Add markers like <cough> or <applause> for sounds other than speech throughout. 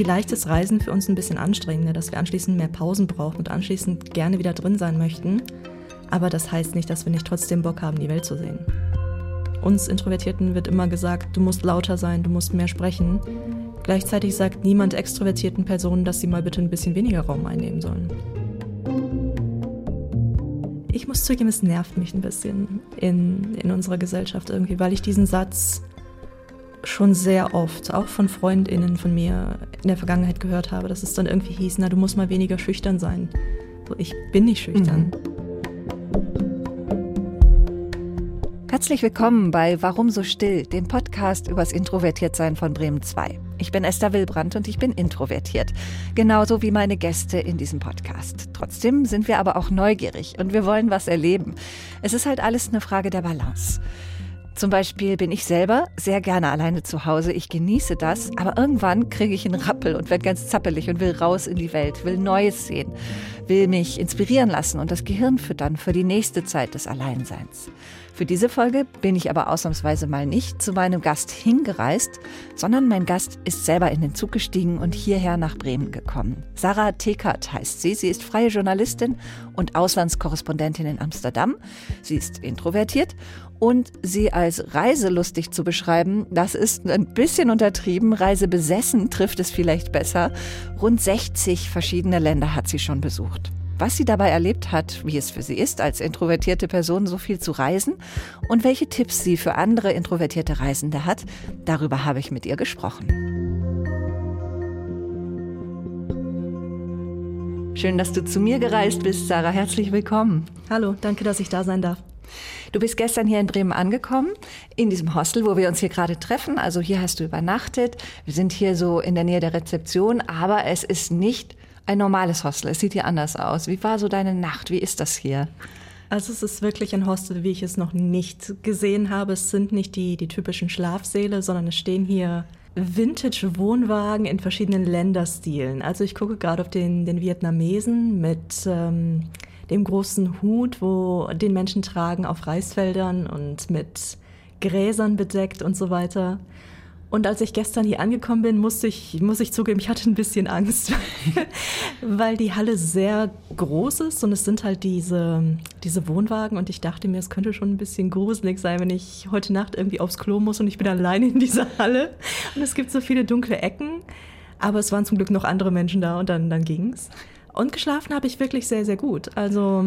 vielleicht ist Reisen für uns ein bisschen anstrengender, dass wir anschließend mehr Pausen brauchen und anschließend gerne wieder drin sein möchten. Aber das heißt nicht, dass wir nicht trotzdem Bock haben, die Welt zu sehen. Uns Introvertierten wird immer gesagt, du musst lauter sein, du musst mehr sprechen. Gleichzeitig sagt niemand extrovertierten Personen, dass sie mal bitte ein bisschen weniger Raum einnehmen sollen. Ich muss zugeben, es nervt mich ein bisschen in, in unserer Gesellschaft irgendwie, weil ich diesen Satz schon sehr oft, auch von Freundinnen von mir in der Vergangenheit gehört habe, dass es dann irgendwie hieß, na, du musst mal weniger schüchtern sein. So, ich bin nicht schüchtern. Herzlich willkommen bei Warum so still, dem Podcast übers Introvertiertsein von Bremen 2. Ich bin Esther Wilbrandt und ich bin introvertiert, genauso wie meine Gäste in diesem Podcast. Trotzdem sind wir aber auch neugierig und wir wollen was erleben. Es ist halt alles eine Frage der Balance. Zum Beispiel bin ich selber sehr gerne alleine zu Hause. Ich genieße das, aber irgendwann kriege ich einen Rappel und werde ganz zappelig und will raus in die Welt, will Neues sehen, will mich inspirieren lassen und das Gehirn füttern für die nächste Zeit des Alleinseins. Für diese Folge bin ich aber ausnahmsweise mal nicht zu meinem Gast hingereist, sondern mein Gast ist selber in den Zug gestiegen und hierher nach Bremen gekommen. Sarah Tekert heißt sie. Sie ist freie Journalistin und Auslandskorrespondentin in Amsterdam. Sie ist introvertiert und sie als reiselustig zu beschreiben, das ist ein bisschen untertrieben. Reisebesessen trifft es vielleicht besser. Rund 60 verschiedene Länder hat sie schon besucht. Was sie dabei erlebt hat, wie es für sie ist, als introvertierte Person so viel zu reisen und welche Tipps sie für andere introvertierte Reisende hat, darüber habe ich mit ihr gesprochen. Schön, dass du zu mir gereist bist, Sarah. Herzlich willkommen. Hallo, danke, dass ich da sein darf. Du bist gestern hier in Bremen angekommen, in diesem Hostel, wo wir uns hier gerade treffen. Also hier hast du übernachtet. Wir sind hier so in der Nähe der Rezeption, aber es ist nicht ein normales Hostel. Es sieht hier anders aus. Wie war so deine Nacht? Wie ist das hier? Also es ist wirklich ein Hostel, wie ich es noch nicht gesehen habe. Es sind nicht die, die typischen Schlafsäle, sondern es stehen hier Vintage-Wohnwagen in verschiedenen Länderstilen. Also ich gucke gerade auf den, den Vietnamesen mit ähm, dem großen Hut, wo den Menschen tragen auf Reisfeldern und mit Gräsern bedeckt und so weiter. Und als ich gestern hier angekommen bin, musste ich, muss ich zugeben, ich hatte ein bisschen Angst, <laughs> weil die Halle sehr groß ist und es sind halt diese, diese Wohnwagen und ich dachte mir, es könnte schon ein bisschen gruselig sein, wenn ich heute Nacht irgendwie aufs Klo muss und ich bin alleine in dieser Halle und es gibt so viele dunkle Ecken. Aber es waren zum Glück noch andere Menschen da und dann, dann ging's. Und geschlafen habe ich wirklich sehr, sehr gut. Also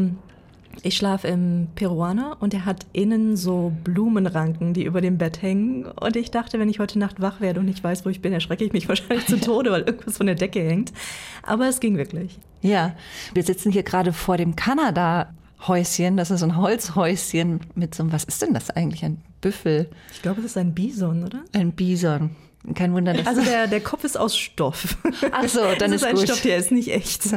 ich schlafe im Peruaner und er hat innen so Blumenranken, die über dem Bett hängen. Und ich dachte, wenn ich heute Nacht wach werde und nicht weiß, wo ich bin, erschrecke ich mich <laughs> wahrscheinlich zu Tode, weil irgendwas von der Decke hängt. Aber es ging wirklich. Ja, wir sitzen hier gerade vor dem Kanada-Häuschen. Das ist so ein Holzhäuschen mit so einem, was ist denn das eigentlich? Ein Büffel? Ich glaube, es ist ein Bison, oder? Ein Bison. Kein Wunder, dass Also <laughs> der, der Kopf ist aus Stoff. Ach so, dann das ist, ist ein gut. Stoff, der ist nicht echt. <laughs>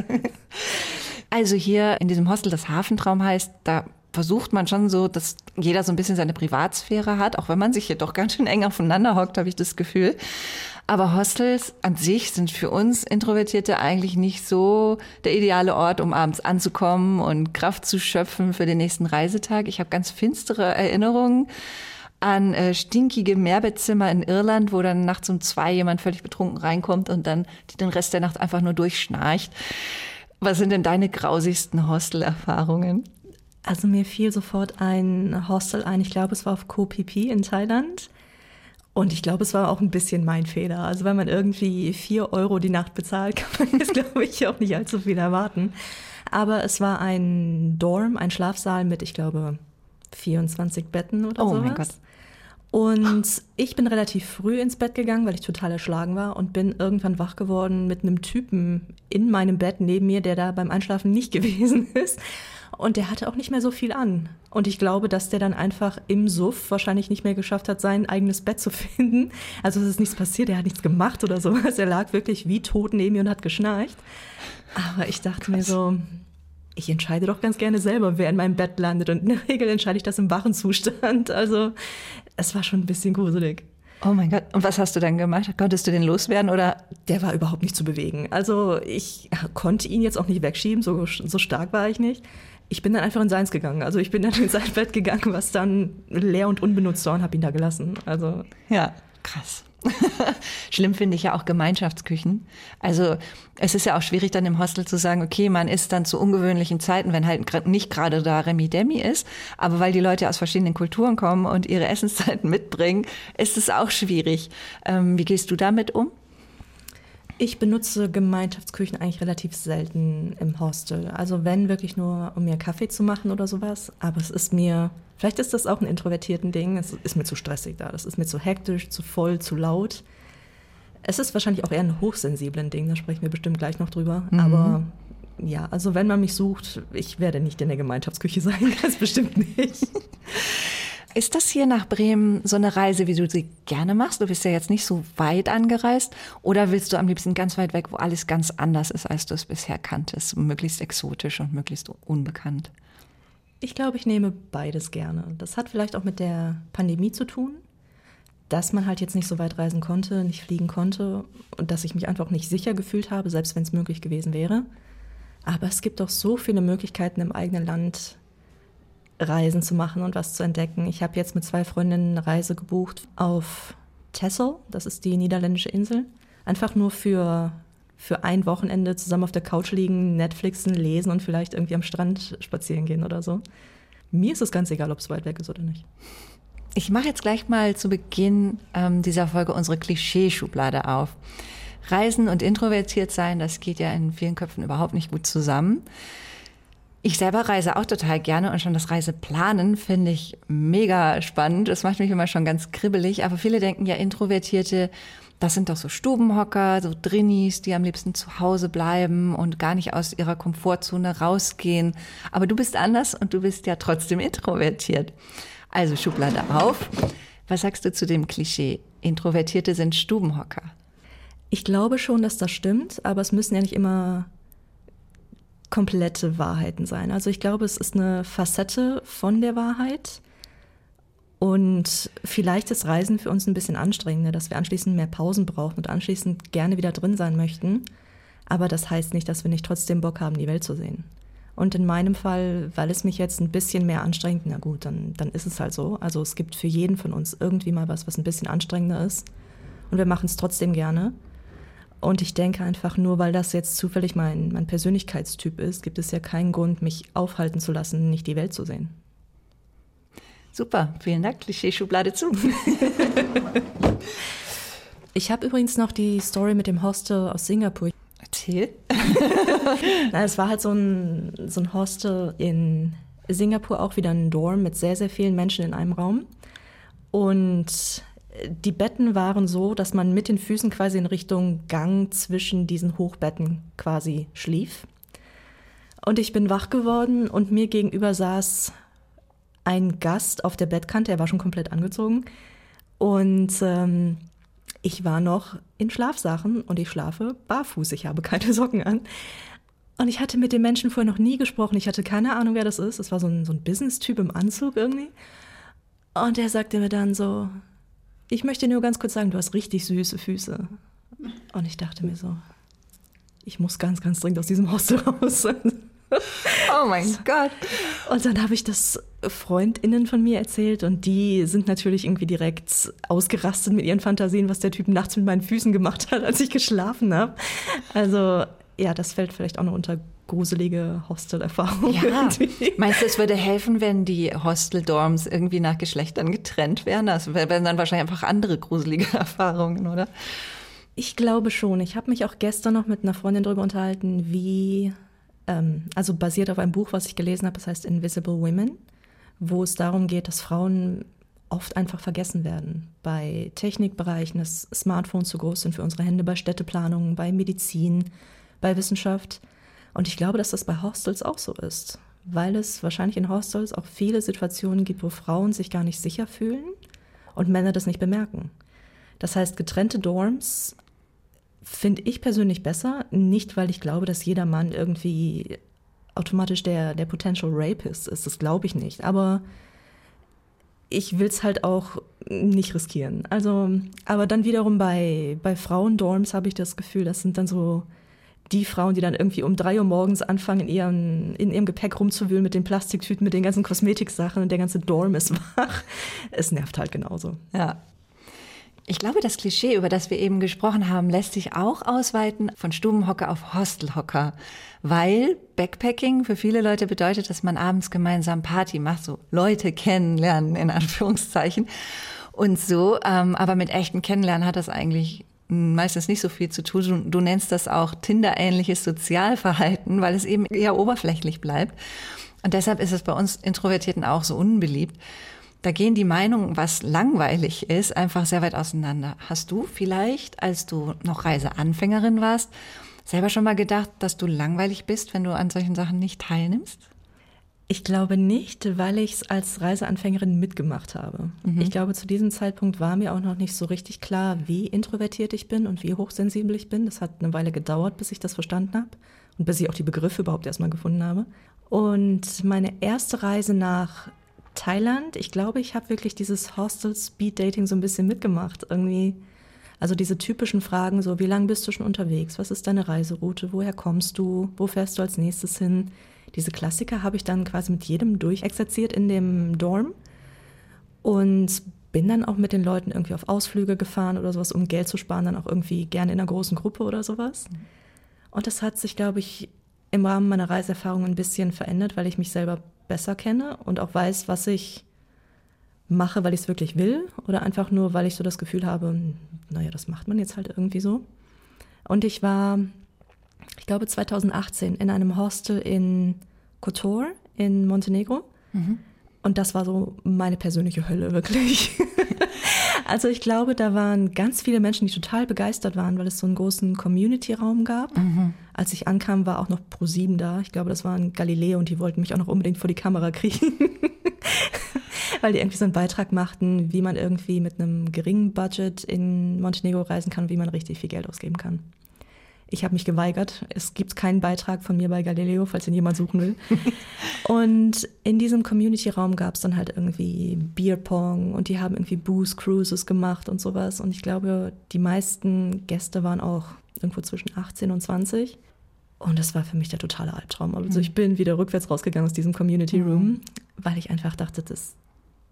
Also hier in diesem Hostel, das Hafentraum heißt, da versucht man schon so, dass jeder so ein bisschen seine Privatsphäre hat, auch wenn man sich hier doch ganz schön eng aufeinander hockt, habe ich das Gefühl. Aber Hostels an sich sind für uns Introvertierte eigentlich nicht so der ideale Ort, um abends anzukommen und Kraft zu schöpfen für den nächsten Reisetag. Ich habe ganz finstere Erinnerungen an äh, stinkige Mehrbettzimmer in Irland, wo dann nachts um zwei jemand völlig betrunken reinkommt und dann den Rest der Nacht einfach nur durchschnarcht. Was sind denn deine grausigsten Hostel-Erfahrungen? Also mir fiel sofort ein Hostel ein, ich glaube, es war auf Koh Phi Phi in Thailand. Und ich glaube, es war auch ein bisschen mein Fehler. Also wenn man irgendwie vier Euro die Nacht bezahlt, <laughs> kann man jetzt, glaube ich, auch nicht allzu viel erwarten. Aber es war ein Dorm, ein Schlafsaal mit, ich glaube, 24 Betten oder oh sowas. Oh mein Gott. Und ich bin relativ früh ins Bett gegangen, weil ich total erschlagen war und bin irgendwann wach geworden mit einem Typen in meinem Bett neben mir, der da beim Einschlafen nicht <laughs> gewesen ist. Und der hatte auch nicht mehr so viel an. Und ich glaube, dass der dann einfach im Suff wahrscheinlich nicht mehr geschafft hat, sein eigenes Bett zu <laughs> finden. Also es ist nichts passiert, er hat nichts gemacht oder sowas. Er lag wirklich wie tot neben mir und hat geschnarcht. Aber ich dachte Krass. mir so, ich entscheide doch ganz gerne selber, wer in meinem Bett landet. Und in der Regel entscheide ich das im wachen Zustand. <laughs> Also es war schon ein bisschen gruselig. Oh mein Gott. Und was hast du dann gemacht? Konntest du den loswerden oder? Der war überhaupt nicht zu bewegen. Also ich konnte ihn jetzt auch nicht wegschieben, so, so stark war ich nicht. Ich bin dann einfach in seins gegangen. Also ich bin dann <laughs> in sein Bett gegangen, was dann leer und unbenutzt war und habe ihn da gelassen. Also ja, krass. <laughs> Schlimm finde ich ja auch Gemeinschaftsküchen. Also es ist ja auch schwierig dann im Hostel zu sagen, okay, man isst dann zu ungewöhnlichen Zeiten, wenn halt nicht gerade da Remi Demi ist. Aber weil die Leute aus verschiedenen Kulturen kommen und ihre Essenszeiten <laughs> mitbringen, ist es auch schwierig. Ähm, wie gehst du damit um? Ich benutze Gemeinschaftsküchen eigentlich relativ selten im Hostel. Also wenn wirklich nur, um mir Kaffee zu machen oder sowas. Aber es ist mir, vielleicht ist das auch ein introvertierten Ding, es ist mir zu stressig da. Das ist mir zu hektisch, zu voll, zu laut. Es ist wahrscheinlich auch eher ein hochsensiblen Ding, da sprechen wir bestimmt gleich noch drüber. Mhm. Aber ja, also wenn man mich sucht, ich werde nicht in der Gemeinschaftsküche <laughs> sein, ganz bestimmt nicht. Ist das hier nach Bremen so eine Reise, wie du sie gerne machst? Du bist ja jetzt nicht so weit angereist. Oder willst du am liebsten ganz weit weg, wo alles ganz anders ist, als du es bisher kanntest? Möglichst exotisch und möglichst unbekannt? Ich glaube, ich nehme beides gerne. Das hat vielleicht auch mit der Pandemie zu tun, dass man halt jetzt nicht so weit reisen konnte, nicht fliegen konnte und dass ich mich einfach nicht sicher gefühlt habe, selbst wenn es möglich gewesen wäre. Aber es gibt doch so viele Möglichkeiten im eigenen Land, Reisen zu machen und was zu entdecken. Ich habe jetzt mit zwei Freundinnen eine Reise gebucht auf Texel, das ist die niederländische Insel. Einfach nur für, für ein Wochenende zusammen auf der Couch liegen, Netflixen, lesen und vielleicht irgendwie am Strand spazieren gehen oder so. Mir ist es ganz egal, ob es weit weg ist oder nicht. Ich mache jetzt gleich mal zu Beginn ähm, dieser Folge unsere Klischeeschublade auf. Reisen und introvertiert sein, das geht ja in vielen Köpfen überhaupt nicht gut zusammen. Ich selber reise auch total gerne und schon das Reiseplanen finde ich mega spannend. Das macht mich immer schon ganz kribbelig. Aber viele denken ja, Introvertierte, das sind doch so Stubenhocker, so Drinnies, die am liebsten zu Hause bleiben und gar nicht aus ihrer Komfortzone rausgehen. Aber du bist anders und du bist ja trotzdem introvertiert. Also Schublade auf. Was sagst du zu dem Klischee? Introvertierte sind Stubenhocker. Ich glaube schon, dass das stimmt, aber es müssen ja nicht immer komplette Wahrheiten sein. Also ich glaube, es ist eine Facette von der Wahrheit. Und vielleicht ist Reisen für uns ein bisschen anstrengender, dass wir anschließend mehr Pausen brauchen und anschließend gerne wieder drin sein möchten. Aber das heißt nicht, dass wir nicht trotzdem Bock haben, die Welt zu sehen. Und in meinem Fall, weil es mich jetzt ein bisschen mehr anstrengt, na gut, dann, dann ist es halt so. Also es gibt für jeden von uns irgendwie mal was, was ein bisschen anstrengender ist. Und wir machen es trotzdem gerne. Und ich denke einfach nur, weil das jetzt zufällig mein, mein Persönlichkeitstyp ist, gibt es ja keinen Grund, mich aufhalten zu lassen, nicht die Welt zu sehen. Super, vielen Dank. Klischee-Schublade zu. <laughs> ich habe übrigens noch die Story mit dem Hostel aus Singapur. Erzähl. <laughs> Na, es war halt so ein, so ein Hostel in Singapur, auch wieder ein Dorm mit sehr, sehr vielen Menschen in einem Raum. Und die Betten waren so, dass man mit den Füßen quasi in Richtung Gang zwischen diesen Hochbetten quasi schlief. Und ich bin wach geworden und mir gegenüber saß ein Gast auf der Bettkante, er war schon komplett angezogen. Und ähm, ich war noch in Schlafsachen und ich schlafe barfuß, ich habe keine <laughs> Socken an. Und ich hatte mit dem Menschen vorher noch nie gesprochen, ich hatte keine Ahnung, wer das ist. Es war so ein, so ein Business-Typ im Anzug irgendwie. Und er sagte mir dann so, ich möchte nur ganz kurz sagen, du hast richtig süße Füße. Und ich dachte mir so, ich muss ganz, ganz dringend aus diesem Haus <laughs> raus. oh mein Gott. Und dann habe ich das FreundInnen von mir erzählt und die sind natürlich irgendwie direkt ausgerastet mit ihren Fantasien, was der Typ nachts mit meinen Füßen gemacht hat, als ich geschlafen habe. Also ja, das fällt vielleicht auch noch unter gruselige Hostel-Erfahrung. Ja. Meinst du, es würde helfen, wenn die Hostel-Dorms irgendwie nach Geschlechtern getrennt wären? Das wären dann wahrscheinlich einfach andere gruselige <laughs> Erfahrungen, oder? Ich glaube schon. Ich habe mich auch gestern noch mit einer Freundin darüber unterhalten, wie, ähm, also basiert auf einem Buch, was ich gelesen habe, das heißt Invisible Women, wo es darum geht, dass Frauen oft einfach vergessen werden. Bei Technikbereichen, dass Smartphones zu groß sind für unsere Hände, bei Städteplanung, bei Medizin, bei Wissenschaft. Und ich glaube, dass das bei Hostels auch so ist, weil es wahrscheinlich in Hostels auch viele Situationen gibt, wo Frauen sich gar nicht sicher fühlen und Männer das nicht bemerken. Das heißt, getrennte Dorms finde ich persönlich besser, nicht weil ich glaube, dass jeder Mann irgendwie automatisch der, der Potential Rapist ist. Das glaube ich nicht. Aber ich will es halt auch nicht riskieren. Also, aber dann wiederum bei, bei Frauendorms habe ich das Gefühl, das sind dann so die Frauen, die dann irgendwie um drei Uhr morgens anfangen, in ihrem, in ihrem Gepäck rumzuwühlen mit den Plastiktüten, mit den ganzen Kosmetiksachen und der ganze Dorm ist <laughs> wach. Es nervt halt genauso. Ja. Ich glaube, das Klischee, über das wir eben gesprochen haben, lässt sich auch ausweiten von Stubenhocker auf Hostelhocker, weil Backpacking für viele Leute bedeutet, dass man abends gemeinsam Party macht, so Leute kennenlernen in Anführungszeichen. Und so, ähm, aber mit echten Kennenlernen hat das eigentlich meistens nicht so viel zu tun. Du, du nennst das auch Tinder-ähnliches Sozialverhalten, weil es eben eher oberflächlich bleibt. Und deshalb ist es bei uns Introvertierten auch so unbeliebt. Da gehen die Meinungen, was langweilig ist, einfach sehr weit auseinander. Hast du vielleicht, als du noch Reiseanfängerin warst, selber schon mal gedacht, dass du langweilig bist, wenn du an solchen Sachen nicht teilnimmst? Ich glaube nicht, weil ich es als Reiseanfängerin mitgemacht habe. Mhm. Ich glaube, zu diesem Zeitpunkt war mir auch noch nicht so richtig klar, wie introvertiert ich bin und wie hochsensibel ich bin. Das hat eine Weile gedauert, bis ich das verstanden habe und bis ich auch die Begriffe überhaupt erstmal gefunden habe. Und meine erste Reise nach Thailand, ich glaube, ich habe wirklich dieses Hostel Speed Dating so ein bisschen mitgemacht. Irgendwie, also diese typischen Fragen, so wie lange bist du schon unterwegs? Was ist deine Reiseroute? Woher kommst du? Wo fährst du als nächstes hin? Diese Klassiker habe ich dann quasi mit jedem durchexerziert in dem Dorm und bin dann auch mit den Leuten irgendwie auf Ausflüge gefahren oder sowas, um Geld zu sparen, dann auch irgendwie gerne in einer großen Gruppe oder sowas. Und das hat sich, glaube ich, im Rahmen meiner Reiserfahrung ein bisschen verändert, weil ich mich selber besser kenne und auch weiß, was ich mache, weil ich es wirklich will oder einfach nur, weil ich so das Gefühl habe, naja, das macht man jetzt halt irgendwie so. Und ich war, ich glaube, 2018 in einem Hostel in Kotor in Montenegro. Mhm. Und das war so meine persönliche Hölle, wirklich. <laughs> also ich glaube, da waren ganz viele Menschen, die total begeistert waren, weil es so einen großen Community-Raum gab. Mhm. Als ich ankam, war auch noch Pro7 da. Ich glaube, das war ein Galileo und die wollten mich auch noch unbedingt vor die Kamera kriegen. <laughs> weil die irgendwie so einen Beitrag machten, wie man irgendwie mit einem geringen Budget in Montenegro reisen kann und wie man richtig viel Geld ausgeben kann. Ich habe mich geweigert. Es gibt keinen Beitrag von mir bei Galileo, falls ihn jemand suchen will. <laughs> und in diesem Community-Raum gab es dann halt irgendwie Beerpong und die haben irgendwie Booze Cruises gemacht und sowas. Und ich glaube, die meisten Gäste waren auch irgendwo zwischen 18 und 20. Und das war für mich der totale Albtraum. Also ich bin wieder rückwärts rausgegangen aus diesem Community Room, mhm. weil ich einfach dachte, das,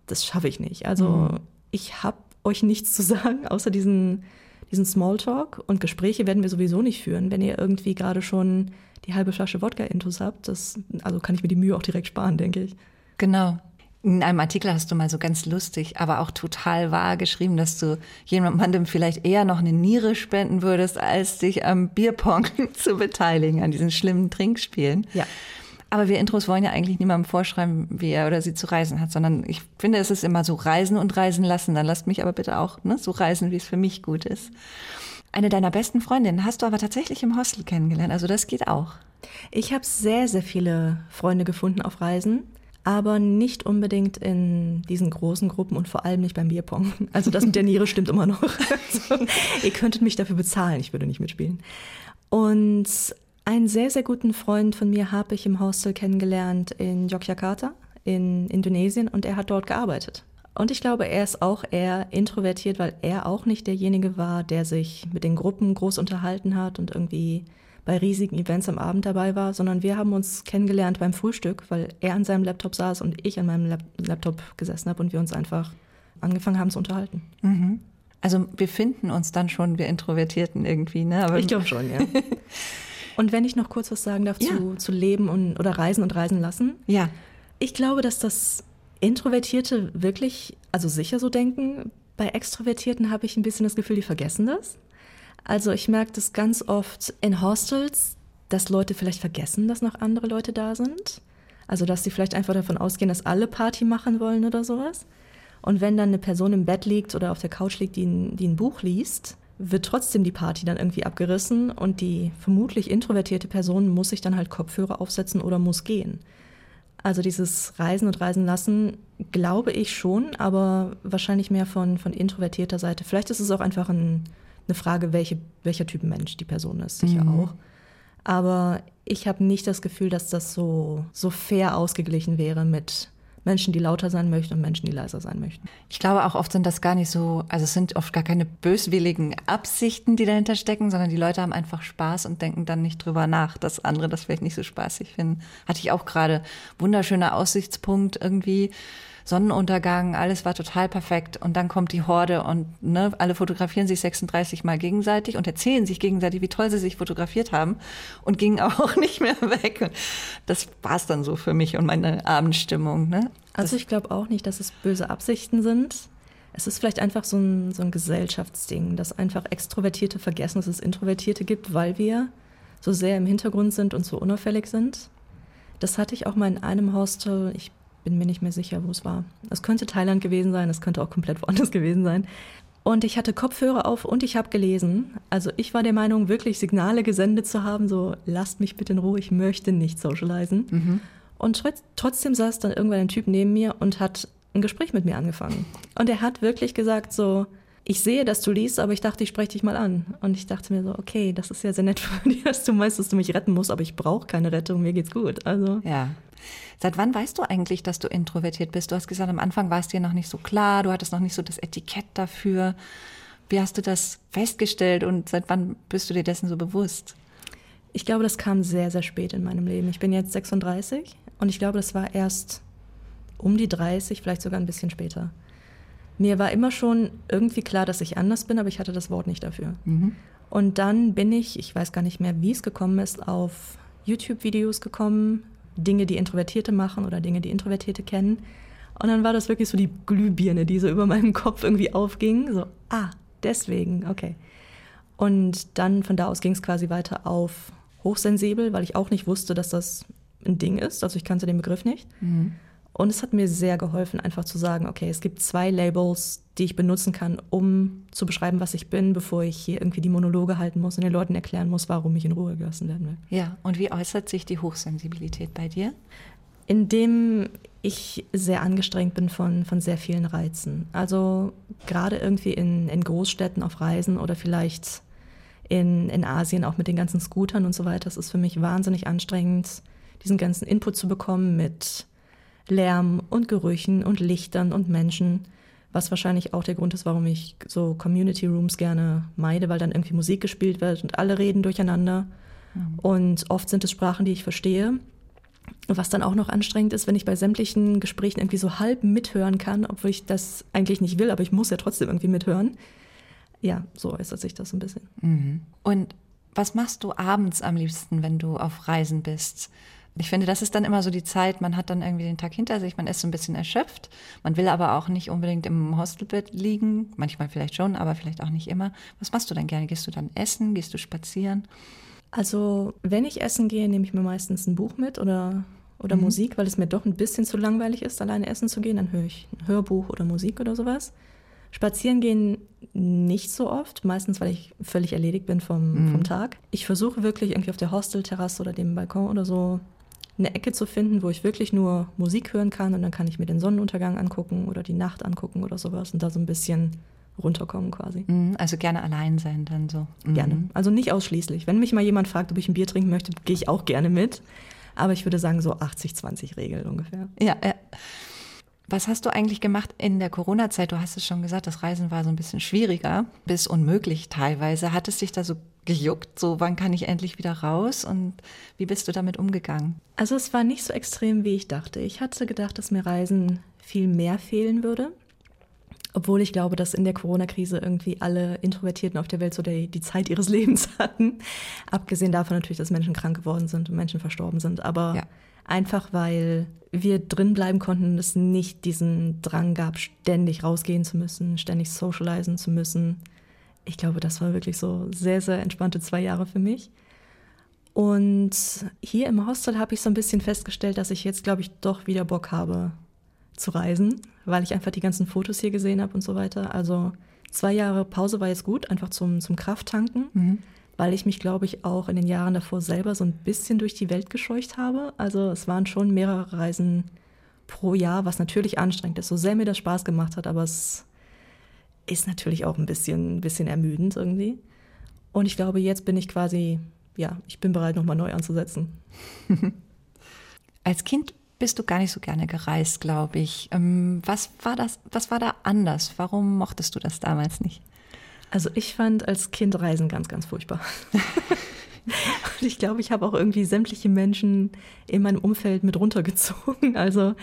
das schaffe ich nicht. Also mhm. ich habe euch nichts zu sagen, außer diesen diesen Smalltalk und Gespräche werden wir sowieso nicht führen, wenn ihr irgendwie gerade schon die halbe Flasche Wodka-Intus habt. Das, also kann ich mir die Mühe auch direkt sparen, denke ich. Genau. In einem Artikel hast du mal so ganz lustig, aber auch total wahr geschrieben, dass du jemandem vielleicht eher noch eine Niere spenden würdest, als dich am Bierpong <laughs> zu beteiligen, an diesen schlimmen Trinkspielen. Ja. Aber wir Intros wollen ja eigentlich niemandem vorschreiben, wie er oder sie zu reisen hat, sondern ich finde, es ist immer so reisen und reisen lassen. Dann lasst mich aber bitte auch ne, so reisen, wie es für mich gut ist. Eine deiner besten Freundinnen hast du aber tatsächlich im Hostel kennengelernt. Also das geht auch. Ich habe sehr, sehr viele Freunde gefunden auf Reisen, aber nicht unbedingt in diesen großen Gruppen und vor allem nicht beim Bierpong. Also das mit der Niere stimmt immer noch. Also, <laughs> ihr könntet mich dafür bezahlen, ich würde nicht mitspielen. Und einen sehr, sehr guten Freund von mir habe ich im Hostel kennengelernt in Yogyakarta in Indonesien und er hat dort gearbeitet. Und ich glaube, er ist auch eher introvertiert, weil er auch nicht derjenige war, der sich mit den Gruppen groß unterhalten hat und irgendwie bei riesigen Events am Abend dabei war, sondern wir haben uns kennengelernt beim Frühstück, weil er an seinem Laptop saß und ich an meinem Lap Laptop gesessen habe und wir uns einfach angefangen haben zu unterhalten. Mhm. Also wir finden uns dann schon, wir Introvertierten irgendwie, ne? Aber ich glaube schon, ja. <laughs> Und wenn ich noch kurz was sagen darf ja. zu, zu Leben und, oder Reisen und Reisen lassen. Ja. Ich glaube, dass das Introvertierte wirklich, also sicher so denken. Bei Extrovertierten habe ich ein bisschen das Gefühl, die vergessen das. Also ich merke das ganz oft in Hostels, dass Leute vielleicht vergessen, dass noch andere Leute da sind. Also dass sie vielleicht einfach davon ausgehen, dass alle Party machen wollen oder sowas. Und wenn dann eine Person im Bett liegt oder auf der Couch liegt, die ein, die ein Buch liest, wird trotzdem die Party dann irgendwie abgerissen und die vermutlich introvertierte Person muss sich dann halt Kopfhörer aufsetzen oder muss gehen. Also dieses Reisen und Reisen lassen, glaube ich schon, aber wahrscheinlich mehr von, von introvertierter Seite. Vielleicht ist es auch einfach ein, eine Frage, welche, welcher Typ Mensch die Person ist, sicher mhm. auch. Aber ich habe nicht das Gefühl, dass das so, so fair ausgeglichen wäre mit Menschen, die lauter sein möchten und Menschen, die leiser sein möchten. Ich glaube auch oft sind das gar nicht so, also es sind oft gar keine böswilligen Absichten, die dahinter stecken, sondern die Leute haben einfach Spaß und denken dann nicht drüber nach, dass andere das vielleicht nicht so spaßig finden. Hatte ich auch gerade. Wunderschöner Aussichtspunkt irgendwie Sonnenuntergang, alles war total perfekt und dann kommt die Horde und ne, alle fotografieren sich 36 Mal gegenseitig und erzählen sich gegenseitig, wie toll sie sich fotografiert haben und gingen <laughs> auch nicht mehr weg. Und das war es dann so für mich und meine Abendstimmung. Ne? Also ich glaube auch nicht, dass es böse Absichten sind. Es ist vielleicht einfach so ein, so ein Gesellschaftsding, dass einfach Extrovertierte vergessen, dass es Introvertierte gibt, weil wir so sehr im Hintergrund sind und so unauffällig sind. Das hatte ich auch mal in einem Hostel. Ich bin mir nicht mehr sicher, wo es war. Es könnte Thailand gewesen sein, es könnte auch komplett woanders <laughs> gewesen sein. Und ich hatte Kopfhörer auf und ich habe gelesen. Also ich war der Meinung, wirklich Signale gesendet zu haben, so lasst mich bitte in Ruhe, ich möchte nicht socialisen. Mhm. Und trotzdem saß dann irgendwann ein Typ neben mir und hat ein Gespräch mit mir angefangen. Und er hat wirklich gesagt so, ich sehe, dass du liest, aber ich dachte, ich spreche dich mal an. Und ich dachte mir so, okay, das ist ja sehr nett von <laughs> dir, dass du meinst, dass du mich retten musst, aber ich brauche keine Rettung, mir geht's gut. Also ja. Seit wann weißt du eigentlich, dass du introvertiert bist? Du hast gesagt, am Anfang war es dir noch nicht so klar, du hattest noch nicht so das Etikett dafür. Wie hast du das festgestellt und seit wann bist du dir dessen so bewusst? Ich glaube, das kam sehr, sehr spät in meinem Leben. Ich bin jetzt 36 und ich glaube, das war erst um die 30, vielleicht sogar ein bisschen später. Mir war immer schon irgendwie klar, dass ich anders bin, aber ich hatte das Wort nicht dafür. Mhm. Und dann bin ich, ich weiß gar nicht mehr, wie es gekommen ist, auf YouTube-Videos gekommen, Dinge, die Introvertierte machen oder Dinge, die Introvertierte kennen. Und dann war das wirklich so die Glühbirne, die so <laughs> über meinem Kopf irgendwie aufging. So, ah, deswegen, okay. Und dann von da aus ging es quasi weiter auf hochsensibel, weil ich auch nicht wusste, dass das ein Ding ist. Also ich kannte den Begriff nicht. Mhm. Und es hat mir sehr geholfen, einfach zu sagen, okay, es gibt zwei Labels, die ich benutzen kann, um zu beschreiben, was ich bin, bevor ich hier irgendwie die Monologe halten muss und den Leuten erklären muss, warum ich in Ruhe gelassen werden will. Ja, und wie äußert sich die Hochsensibilität bei dir? Indem ich sehr angestrengt bin von, von sehr vielen Reizen. Also gerade irgendwie in, in Großstädten auf Reisen oder vielleicht in, in Asien auch mit den ganzen Scootern und so weiter. Es ist für mich wahnsinnig anstrengend, diesen ganzen Input zu bekommen mit Lärm und Gerüchen und Lichtern und Menschen, was wahrscheinlich auch der Grund ist, warum ich so Community Rooms gerne meide, weil dann irgendwie Musik gespielt wird und alle reden durcheinander. Mhm. Und oft sind es Sprachen, die ich verstehe. Was dann auch noch anstrengend ist, wenn ich bei sämtlichen Gesprächen irgendwie so halb mithören kann, obwohl ich das eigentlich nicht will, aber ich muss ja trotzdem irgendwie mithören. Ja, so äußert sich das ein bisschen. Mhm. Und was machst du abends am liebsten, wenn du auf Reisen bist? Ich finde, das ist dann immer so die Zeit, man hat dann irgendwie den Tag hinter sich, man ist so ein bisschen erschöpft, man will aber auch nicht unbedingt im Hostelbett liegen, manchmal vielleicht schon, aber vielleicht auch nicht immer. Was machst du dann gerne? Gehst du dann essen? Gehst du spazieren? Also, wenn ich essen gehe, nehme ich mir meistens ein Buch mit oder, oder mhm. Musik, weil es mir doch ein bisschen zu langweilig ist, alleine essen zu gehen. Dann höre ich ein Hörbuch oder Musik oder sowas. Spazieren gehen nicht so oft, meistens weil ich völlig erledigt bin vom, mhm. vom Tag. Ich versuche wirklich irgendwie auf der Hostelterrasse oder dem Balkon oder so eine Ecke zu finden, wo ich wirklich nur Musik hören kann und dann kann ich mir den Sonnenuntergang angucken oder die Nacht angucken oder sowas und da so ein bisschen runterkommen quasi. Mhm, also gerne allein sein dann so. Mhm. Gerne. Also nicht ausschließlich. Wenn mich mal jemand fragt, ob ich ein Bier trinken möchte, gehe ich auch gerne mit. Aber ich würde sagen so 80-20-Regel ungefähr. Ja, ja. Was hast du eigentlich gemacht in der Corona-Zeit? Du hast es schon gesagt, das Reisen war so ein bisschen schwieriger, bis unmöglich teilweise. Hat es dich da so gejuckt, so wann kann ich endlich wieder raus und wie bist du damit umgegangen? Also es war nicht so extrem, wie ich dachte. Ich hatte gedacht, dass mir Reisen viel mehr fehlen würde. Obwohl ich glaube, dass in der Corona-Krise irgendwie alle Introvertierten auf der Welt so die, die Zeit ihres <laughs> Lebens hatten. Abgesehen davon natürlich, dass Menschen krank geworden sind und Menschen verstorben sind. Aber ja einfach weil wir drin bleiben konnten und es nicht diesen Drang gab, ständig rausgehen zu müssen, ständig socialisen zu müssen. Ich glaube, das war wirklich so sehr, sehr entspannte zwei Jahre für mich. Und hier im Hostel habe ich so ein bisschen festgestellt, dass ich jetzt, glaube ich, doch wieder Bock habe zu reisen, weil ich einfach die ganzen Fotos hier gesehen habe und so weiter. Also zwei Jahre Pause war jetzt gut, einfach zum, zum Krafttanken. Mhm weil ich mich, glaube ich, auch in den Jahren davor selber so ein bisschen durch die Welt gescheucht habe. Also es waren schon mehrere Reisen pro Jahr, was natürlich anstrengend ist, so sehr mir das Spaß gemacht hat, aber es ist natürlich auch ein bisschen, ein bisschen ermüdend irgendwie. Und ich glaube, jetzt bin ich quasi, ja, ich bin bereit, nochmal neu anzusetzen. <laughs> Als Kind bist du gar nicht so gerne gereist, glaube ich. Ähm, was war das, was war da anders? Warum mochtest du das damals nicht? Also ich fand als Kind Reisen ganz, ganz furchtbar. <laughs> Und ich glaube, ich habe auch irgendwie sämtliche Menschen in meinem Umfeld mit runtergezogen. Also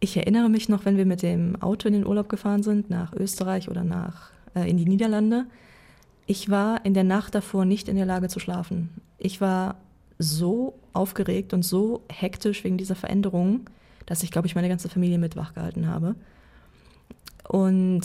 Ich erinnere mich noch, wenn wir mit dem Auto in den Urlaub gefahren sind, nach Österreich oder nach äh, in die Niederlande. Ich war in der Nacht davor nicht in der Lage zu schlafen. Ich war so aufgeregt und so hektisch wegen dieser Veränderung, dass ich, glaube ich, meine ganze Familie mit wachgehalten habe. Und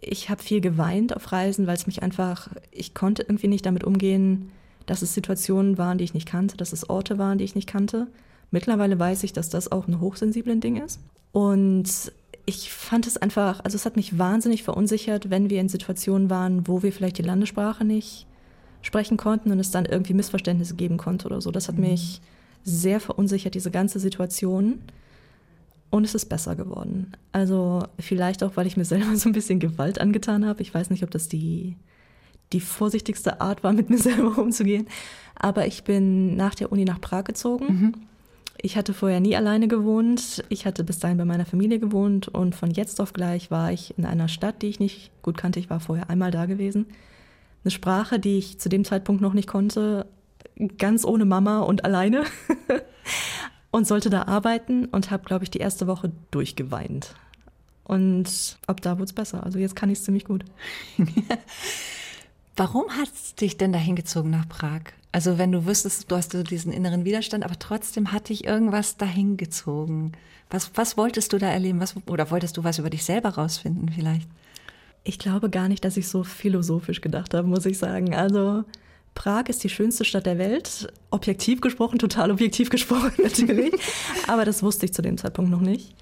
ich habe viel geweint auf Reisen, weil es mich einfach, ich konnte irgendwie nicht damit umgehen, dass es Situationen waren, die ich nicht kannte, dass es Orte waren, die ich nicht kannte. Mittlerweile weiß ich, dass das auch ein hochsensiblen Ding ist. Und ich fand es einfach, also es hat mich wahnsinnig verunsichert, wenn wir in Situationen waren, wo wir vielleicht die Landessprache nicht sprechen konnten und es dann irgendwie Missverständnisse geben konnte oder so. Das hat mhm. mich sehr verunsichert, diese ganze Situation. Und es ist besser geworden. Also vielleicht auch, weil ich mir selber <laughs> so ein bisschen Gewalt angetan habe. Ich weiß nicht, ob das die, die vorsichtigste Art war, mit mir <laughs> selber umzugehen. Aber ich bin nach der Uni nach Prag gezogen. Mhm. Ich hatte vorher nie alleine gewohnt. Ich hatte bis dahin bei meiner Familie gewohnt und von jetzt auf gleich war ich in einer Stadt, die ich nicht gut kannte. Ich war vorher einmal da gewesen. Eine Sprache, die ich zu dem Zeitpunkt noch nicht konnte, ganz ohne Mama und alleine. <laughs> und sollte da arbeiten und habe, glaube ich, die erste Woche durchgeweint. Und ab da wurde es besser. Also jetzt kann ich es ziemlich gut. <laughs> Warum hat es dich denn dahin gezogen nach Prag? Also wenn du wüsstest, du hast so diesen inneren Widerstand, aber trotzdem hat dich irgendwas dahin gezogen. Was, was wolltest du da erleben? Was, oder wolltest du was über dich selber rausfinden vielleicht? Ich glaube gar nicht, dass ich so philosophisch gedacht habe, muss ich sagen. Also Prag ist die schönste Stadt der Welt. Objektiv gesprochen, total objektiv <laughs> gesprochen natürlich. Aber das wusste ich zu dem Zeitpunkt noch nicht.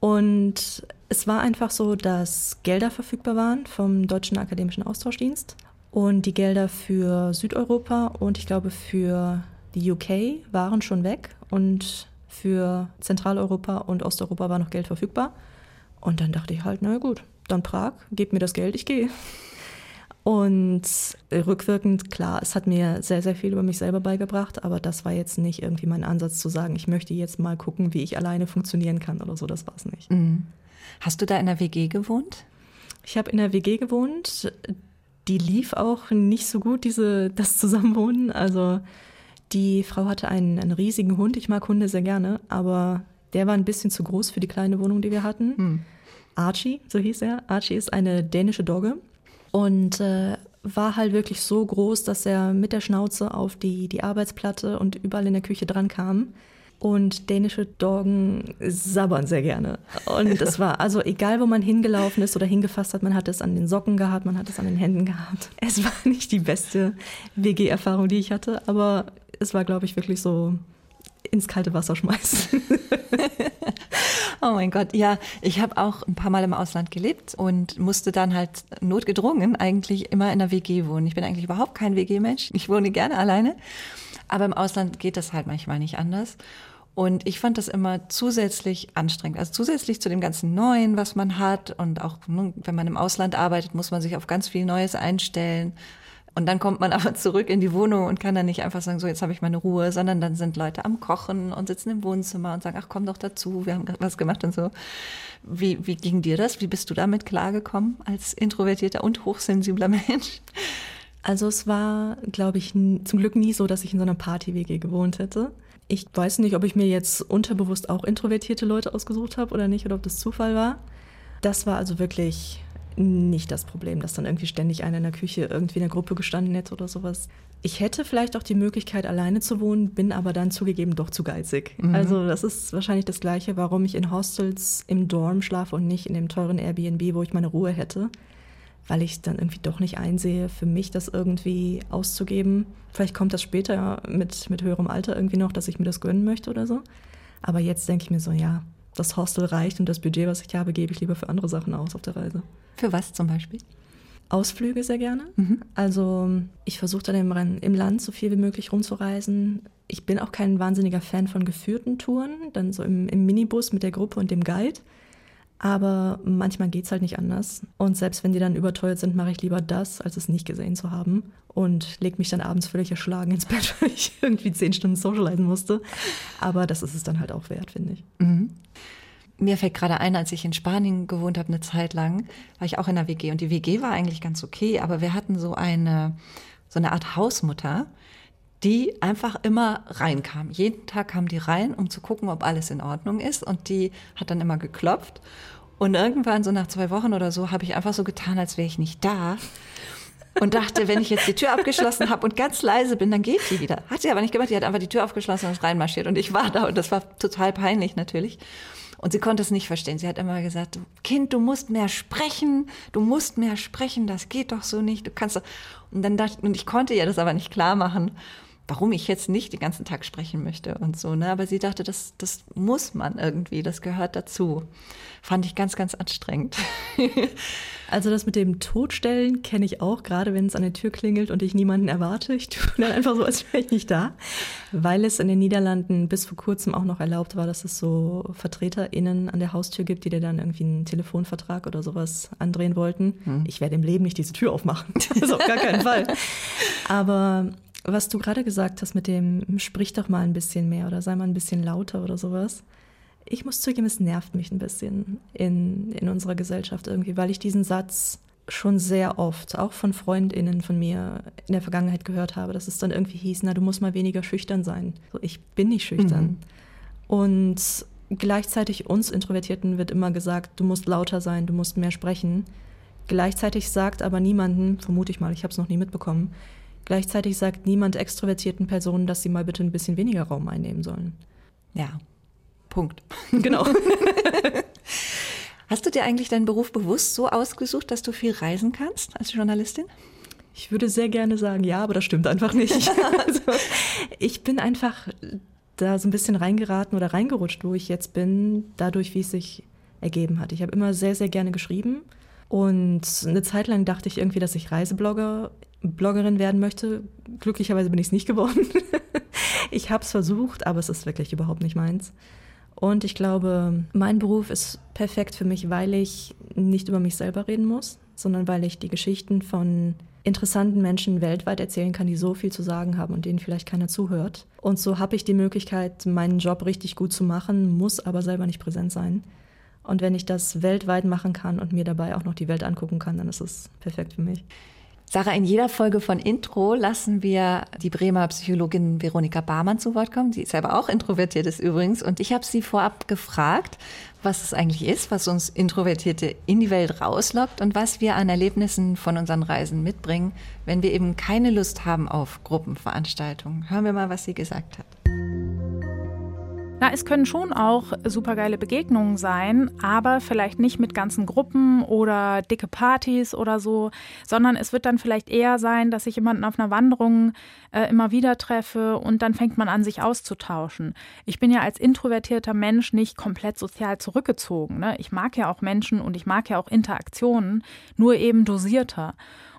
Und es war einfach so, dass Gelder verfügbar waren vom Deutschen Akademischen Austauschdienst. Und die Gelder für Südeuropa und ich glaube für die UK waren schon weg. Und für Zentraleuropa und Osteuropa war noch Geld verfügbar. Und dann dachte ich halt, na gut, dann Prag, gebt mir das Geld, ich gehe. Und rückwirkend, klar, es hat mir sehr, sehr viel über mich selber beigebracht, aber das war jetzt nicht irgendwie mein Ansatz zu sagen, ich möchte jetzt mal gucken, wie ich alleine funktionieren kann oder so, das war es nicht. Mhm. Hast du da in der WG gewohnt? Ich habe in der WG gewohnt. Die lief auch nicht so gut, diese, das Zusammenwohnen. Also die Frau hatte einen, einen riesigen Hund. Ich mag Hunde sehr gerne, aber der war ein bisschen zu groß für die kleine Wohnung, die wir hatten. Hm. Archie, so hieß er. Archie ist eine dänische Dogge und äh, war halt wirklich so groß, dass er mit der Schnauze auf die, die Arbeitsplatte und überall in der Küche dran kam. Und dänische Doggen sabbern sehr gerne. Und es war, also egal wo man hingelaufen ist oder hingefasst hat, man hat es an den Socken gehabt, man hat es an den Händen gehabt. <laughs> Es war nicht die beste WG-Erfahrung, die ich hatte, aber es war, glaube ich, wirklich so ins kalte Wasser schmeißen. <laughs> oh mein Gott, ja, ich habe auch ein paar Mal im Ausland gelebt und musste dann halt notgedrungen eigentlich immer in der WG wohnen. Ich bin eigentlich überhaupt kein WG-Mensch. Ich wohne gerne alleine, aber im Ausland geht das halt manchmal nicht anders. Und ich fand das immer zusätzlich anstrengend. Also zusätzlich zu dem ganzen Neuen, was man hat und auch wenn man im Ausland arbeitet, muss man sich auf ganz viel Neues einstellen. Und dann kommt man <laughs> aber zurück in die Wohnung und kann dann nicht einfach sagen, so jetzt habe ich meine Ruhe, sondern dann sind Leute am Kochen und sitzen im Wohnzimmer und sagen, ach komm doch dazu, wir haben was gemacht und so. Wie, wie ging dir das? Wie bist du damit klargekommen als introvertierter und hochsensibler <laughs> Mensch? Also es war, glaube ich, zum Glück nie so, dass ich in so einer Party-WG gewohnt hätte. Ich weiß nicht, ob ich mir jetzt unterbewusst auch introvertierte Leute ausgesucht habe oder nicht, oder ob das Zufall war. Das war also wirklich nicht das Problem, dass dann irgendwie ständig einer in der Küche irgendwie in der Gruppe gestanden hätte oder sowas. Ich hätte vielleicht auch die Möglichkeit, alleine zu wohnen, bin aber dann zugegeben doch zu geizig. Mhm. Also das ist wahrscheinlich das Gleiche, warum ich in Hostels im Dorm schlafe und nicht in dem teuren Airbnb, wo ich meine Ruhe hätte. Weil ich dann irgendwie doch nicht einsehe, für mich das irgendwie auszugeben. Vielleicht kommt das später mit, mit höherem Alter irgendwie noch, dass ich mir das gönnen möchte oder so. Aber jetzt denke ich mir so, ja, das Hostel reicht und das Budget, was ich habe, gebe ich lieber für andere Sachen aus auf der Reise. Für was zum Beispiel? Ausflüge sehr gerne. Mhm. Also ich versuche dann im, im, Land so viel wie möglich rumzureisen. Ich bin auch kein wahnsinniger Fan von geführten Touren, dann so im, im Minibus mit der Gruppe und dem Guide. Aber manchmal geht es halt nicht anders. Und selbst wenn die dann überteuert sind, mache ich lieber das, als es nicht gesehen zu haben. Und lege mich dann abends völlig erschlagen ins Bett, <laughs> weil ich irgendwie zehn Stunden socialisen musste. Aber das ist es dann halt auch wert, finde ich. Mhm. Mir fällt gerade ein, als ich in Spanien gewohnt habe, eine Zeit lang, war ich auch in der WG. Und die WG war eigentlich ganz okay, aber wir hatten so eine, so eine Art Hausmutter, die einfach immer reinkam. Jeden Tag kam die rein, um zu gucken, ob alles in Ordnung ist. Und die hat dann immer geklopft. Und irgendwann, so nach zwei Wochen oder so, habe ich einfach so getan, als wäre ich nicht da. Und dachte, wenn ich jetzt die Tür abgeschlossen habe und ganz leise bin, dann geht die wieder. Hat sie aber nicht gemacht, die hat einfach die Tür aufgeschlossen und ist reinmarschiert. Und ich war da und das war total peinlich natürlich. Und sie konnte es nicht verstehen. Sie hat immer gesagt, Kind, du musst mehr sprechen, du musst mehr sprechen, das geht doch so nicht, du kannst doch. Und dann dachte und ich konnte ihr das aber nicht klar machen warum ich jetzt nicht den ganzen Tag sprechen möchte und so. Ne? Aber sie dachte, das, das muss man irgendwie, das gehört dazu. Fand ich ganz, ganz anstrengend. <laughs> also das mit dem Todstellen kenne ich auch, gerade wenn es an der Tür klingelt und ich niemanden erwarte. Ich tue dann einfach so, als wäre ich nicht da. Weil es in den Niederlanden bis vor kurzem auch noch erlaubt war, dass es so VertreterInnen an der Haustür gibt, die dir dann irgendwie einen Telefonvertrag oder sowas andrehen wollten. Hm. Ich werde im Leben nicht diese Tür aufmachen. <laughs> Das ist auf gar keinen Fall. Aber was du gerade gesagt hast mit dem, sprich doch mal ein bisschen mehr oder sei mal ein bisschen lauter oder sowas. Ich muss zugeben, es nervt mich ein bisschen in, in unserer Gesellschaft irgendwie, weil ich diesen Satz schon sehr oft, auch von FreundInnen von mir in der Vergangenheit gehört habe, dass es dann irgendwie hieß, na, du musst mal weniger schüchtern sein. So, ich bin nicht schüchtern. Mhm. Und gleichzeitig uns Introvertierten wird immer gesagt, du musst lauter sein, du musst mehr sprechen. Gleichzeitig sagt aber niemanden, vermute ich mal, ich habe es noch nie mitbekommen, Gleichzeitig sagt niemand extrovertierten Personen, dass sie mal bitte ein bisschen weniger Raum einnehmen sollen. Ja, Punkt. Genau. <laughs> Hast du dir eigentlich deinen Beruf bewusst so ausgesucht, dass du viel reisen kannst als Journalistin? Ich würde sehr gerne sagen, ja, aber das stimmt einfach nicht. <laughs> also, ich bin einfach da so ein bisschen reingeraten oder reingerutscht, wo ich jetzt bin, dadurch, wie es sich ergeben hat. Ich habe immer sehr, sehr gerne geschrieben und eine Zeit lang dachte ich irgendwie, dass ich Reiseblogger Bloggerin werden möchte. Glücklicherweise bin ich es nicht geworden. <laughs> ich habe es versucht, aber es ist wirklich überhaupt nicht meins. Und ich glaube, mein Beruf ist perfekt für mich, weil ich nicht über mich selber reden muss, sondern weil ich die Geschichten von interessanten Menschen weltweit erzählen kann, die so viel zu sagen haben und denen vielleicht keiner zuhört. Und so habe ich die Möglichkeit, meinen Job richtig gut zu machen, muss aber selber nicht präsent sein. Und wenn ich das weltweit machen kann und mir dabei auch noch die Welt angucken kann, dann ist es perfekt für mich. Sarah, in jeder Folge von Intro lassen wir die Bremer Psychologin Veronika Barmann zu Wort kommen. Sie ist selber auch introvertiert ist übrigens. Und ich habe sie vorab gefragt, was es eigentlich ist, was uns Introvertierte in die Welt rauslockt und was wir an Erlebnissen von unseren Reisen mitbringen, wenn wir eben keine Lust haben auf Gruppenveranstaltungen. Hören wir mal, was sie gesagt hat. Na, es können schon auch supergeile Begegnungen sein, aber vielleicht nicht mit ganzen Gruppen oder dicke Partys oder so, sondern es wird dann vielleicht eher sein, dass ich jemanden auf einer Wanderung äh, immer wieder treffe und dann fängt man an, sich auszutauschen. Ich bin ja als introvertierter Mensch nicht komplett sozial zurückgezogen. Ne? Ich mag ja auch Menschen und ich mag ja auch Interaktionen, nur eben dosierter.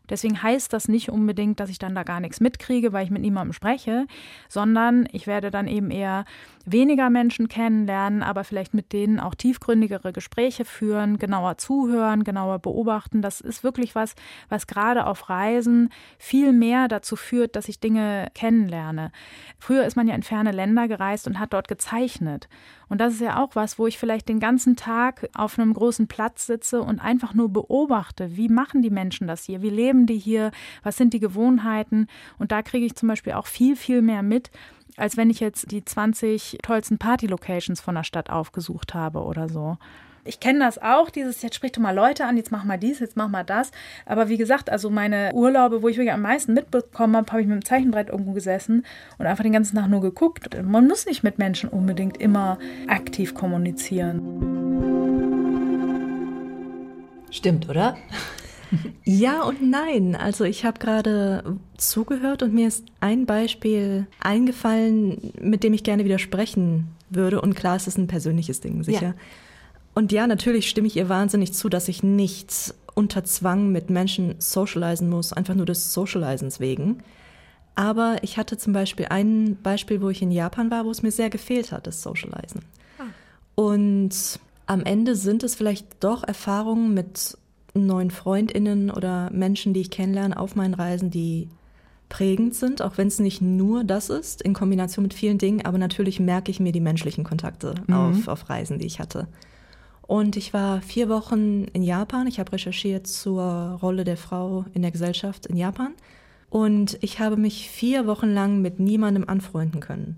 Deswegen heißt das nicht unbedingt, dass ich dann da gar nichts mitkriege, weil ich mit niemandem spreche, sondern ich werde dann eben eher weniger Menschen kennenlernen, aber vielleicht mit denen auch tiefgründigere Gespräche führen, genauer zuhören, genauer beobachten. Das ist wirklich was, was gerade auf Reisen viel mehr dazu führt, dass ich Dinge kennenlerne. Früher ist man ja in ferne Länder gereist und hat dort gezeichnet. Und das ist ja auch was, wo ich vielleicht den ganzen Tag auf einem großen Platz sitze und einfach nur beobachte, wie machen die Menschen das hier, wie leben die hier, was sind die Gewohnheiten. Und da kriege ich zum Beispiel auch viel, viel mehr mit, als wenn ich jetzt die 20 tollsten Party-Locations von der Stadt aufgesucht habe oder so. Ich kenne das auch, dieses, jetzt sprich du mal Leute an, jetzt mach mal dies, jetzt mach mal das. Aber wie gesagt, also meine Urlaube, wo ich wirklich am meisten mitbekommen habe, habe ich mit dem Zeichenbrett irgendwo gesessen und einfach den ganzen Tag nur geguckt. Man muss nicht mit Menschen unbedingt immer aktiv kommunizieren. Stimmt, oder? <laughs> Ja und nein. Also ich habe gerade zugehört und mir ist ein Beispiel eingefallen, mit dem ich gerne widersprechen würde. Und klar, es ist ein persönliches Ding, sicher. Ja. Und ja, natürlich stimme ich ihr wahnsinnig zu, dass ich nicht unter Zwang mit Menschen socialisen muss, einfach nur des Socializens wegen. Aber ich hatte zum Beispiel ein Beispiel, wo ich in Japan war, wo es mir sehr gefehlt hat, das Socializen. Ah. Und am Ende sind es vielleicht doch Erfahrungen mit neuen Freundinnen oder Menschen, die ich kennenlerne auf meinen Reisen, die prägend sind, auch wenn es nicht nur das ist, in Kombination mit vielen Dingen, aber natürlich merke ich mir die menschlichen Kontakte mhm. auf, auf Reisen, die ich hatte. Und ich war vier Wochen in Japan. Ich habe recherchiert zur Rolle der Frau in der Gesellschaft in Japan. Und ich habe mich vier Wochen lang mit niemandem anfreunden können,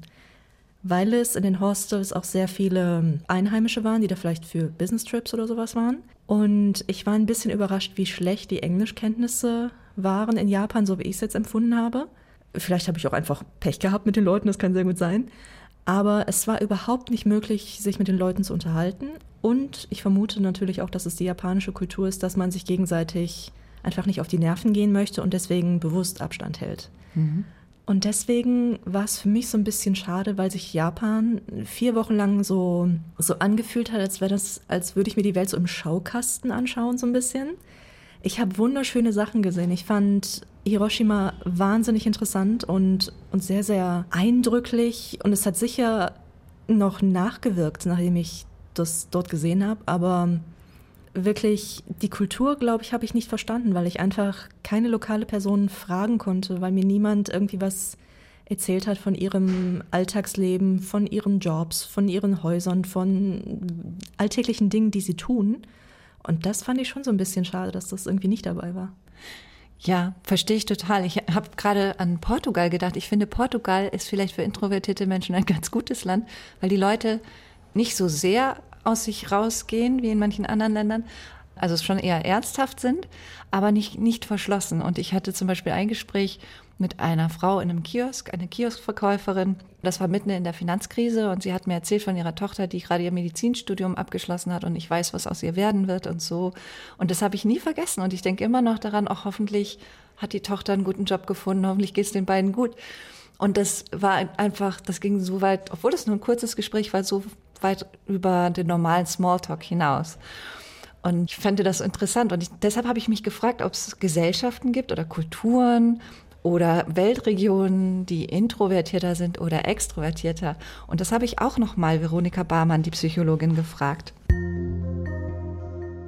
weil es in den Hostels auch sehr viele Einheimische waren, die da vielleicht für Business Trips oder sowas waren. Und ich war ein bisschen überrascht, wie schlecht die Englischkenntnisse waren in Japan, so wie ich es jetzt empfunden habe. Vielleicht habe ich auch einfach Pech gehabt mit den Leuten, das kann sehr gut sein. Aber es war überhaupt nicht möglich, sich mit den Leuten zu unterhalten. Und ich vermute natürlich auch, dass es die japanische Kultur ist, dass man sich gegenseitig einfach nicht auf die Nerven gehen möchte und deswegen bewusst Abstand hält. Mhm. Und deswegen war es für mich so ein bisschen schade, weil sich Japan vier Wochen lang so, so angefühlt hat, als wäre das, als würde ich mir die Welt so im Schaukasten anschauen, so ein bisschen. Ich habe wunderschöne Sachen gesehen. Ich fand Hiroshima wahnsinnig interessant und, und sehr, sehr eindrücklich. Und es hat sicher noch nachgewirkt, nachdem ich das dort gesehen habe. Aber wirklich die Kultur, glaube ich, habe ich nicht verstanden, weil ich einfach keine lokale Person fragen konnte, weil mir niemand irgendwie was erzählt hat von ihrem Alltagsleben, von ihren Jobs, von ihren Häusern, von alltäglichen Dingen, die sie tun. Und das fand ich schon so ein bisschen schade, dass das irgendwie nicht dabei war. Ja, verstehe ich total. Ich habe gerade an Portugal gedacht. Ich finde, Portugal ist vielleicht für introvertierte Menschen ein ganz gutes Land, weil die Leute nicht so sehr aus sich rausgehen wie in manchen anderen Ländern, also schon eher ernsthaft sind, aber nicht, nicht verschlossen. Und ich hatte zum Beispiel ein Gespräch mit einer Frau in einem Kiosk, eine Kioskverkäuferin. Das war mitten in der Finanzkrise und sie hat mir erzählt von ihrer Tochter, die gerade ihr Medizinstudium abgeschlossen hat und ich weiß, was aus ihr werden wird und so. Und das habe ich nie vergessen und ich denke immer noch daran, auch hoffentlich hat die Tochter einen guten Job gefunden, hoffentlich geht es den beiden gut. Und das war einfach, das ging so weit, obwohl es nur ein kurzes Gespräch war, so weit über den normalen Smalltalk hinaus. Und ich fände das interessant. Und ich, deshalb habe ich mich gefragt, ob es Gesellschaften gibt oder Kulturen oder Weltregionen, die introvertierter sind oder extrovertierter. Und das habe ich auch noch mal Veronika Barmann, die Psychologin, gefragt.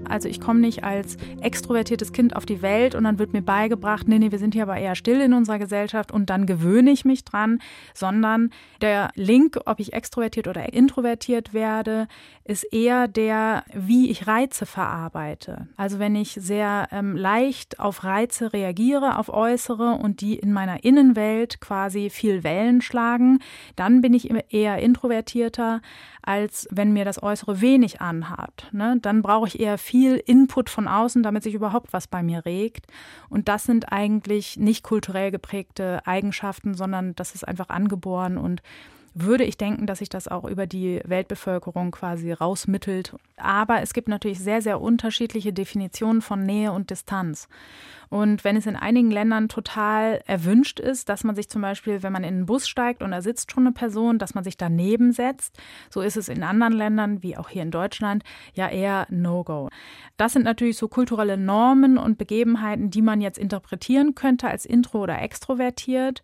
Also ich komme nicht als extrovertiertes Kind auf die Welt und dann wird mir beigebracht, nee, nee, wir sind hier aber eher still in unserer Gesellschaft und dann gewöhne ich mich dran, sondern der Link, ob ich extrovertiert oder introvertiert werde, ist eher der, wie ich Reize verarbeite. Also wenn ich sehr ähm, leicht auf Reize reagiere, auf äußere und die in meiner Innenwelt quasi viel Wellen schlagen, dann bin ich eher introvertierter, als wenn mir das Äußere wenig anhat. Ne? Dann brauche ich eher viel Input von außen, damit sich überhaupt was bei mir regt. Und das sind eigentlich nicht kulturell geprägte Eigenschaften, sondern das ist einfach angeboren und würde ich denken, dass sich das auch über die Weltbevölkerung quasi rausmittelt. Aber es gibt natürlich sehr, sehr unterschiedliche Definitionen von Nähe und Distanz. Und wenn es in einigen Ländern total erwünscht ist, dass man sich zum Beispiel, wenn man in einen Bus steigt und da sitzt schon eine Person, dass man sich daneben setzt, so ist es in anderen Ländern, wie auch hier in Deutschland, ja eher No-Go. Das sind natürlich so kulturelle Normen und Begebenheiten, die man jetzt interpretieren könnte als intro oder extrovertiert.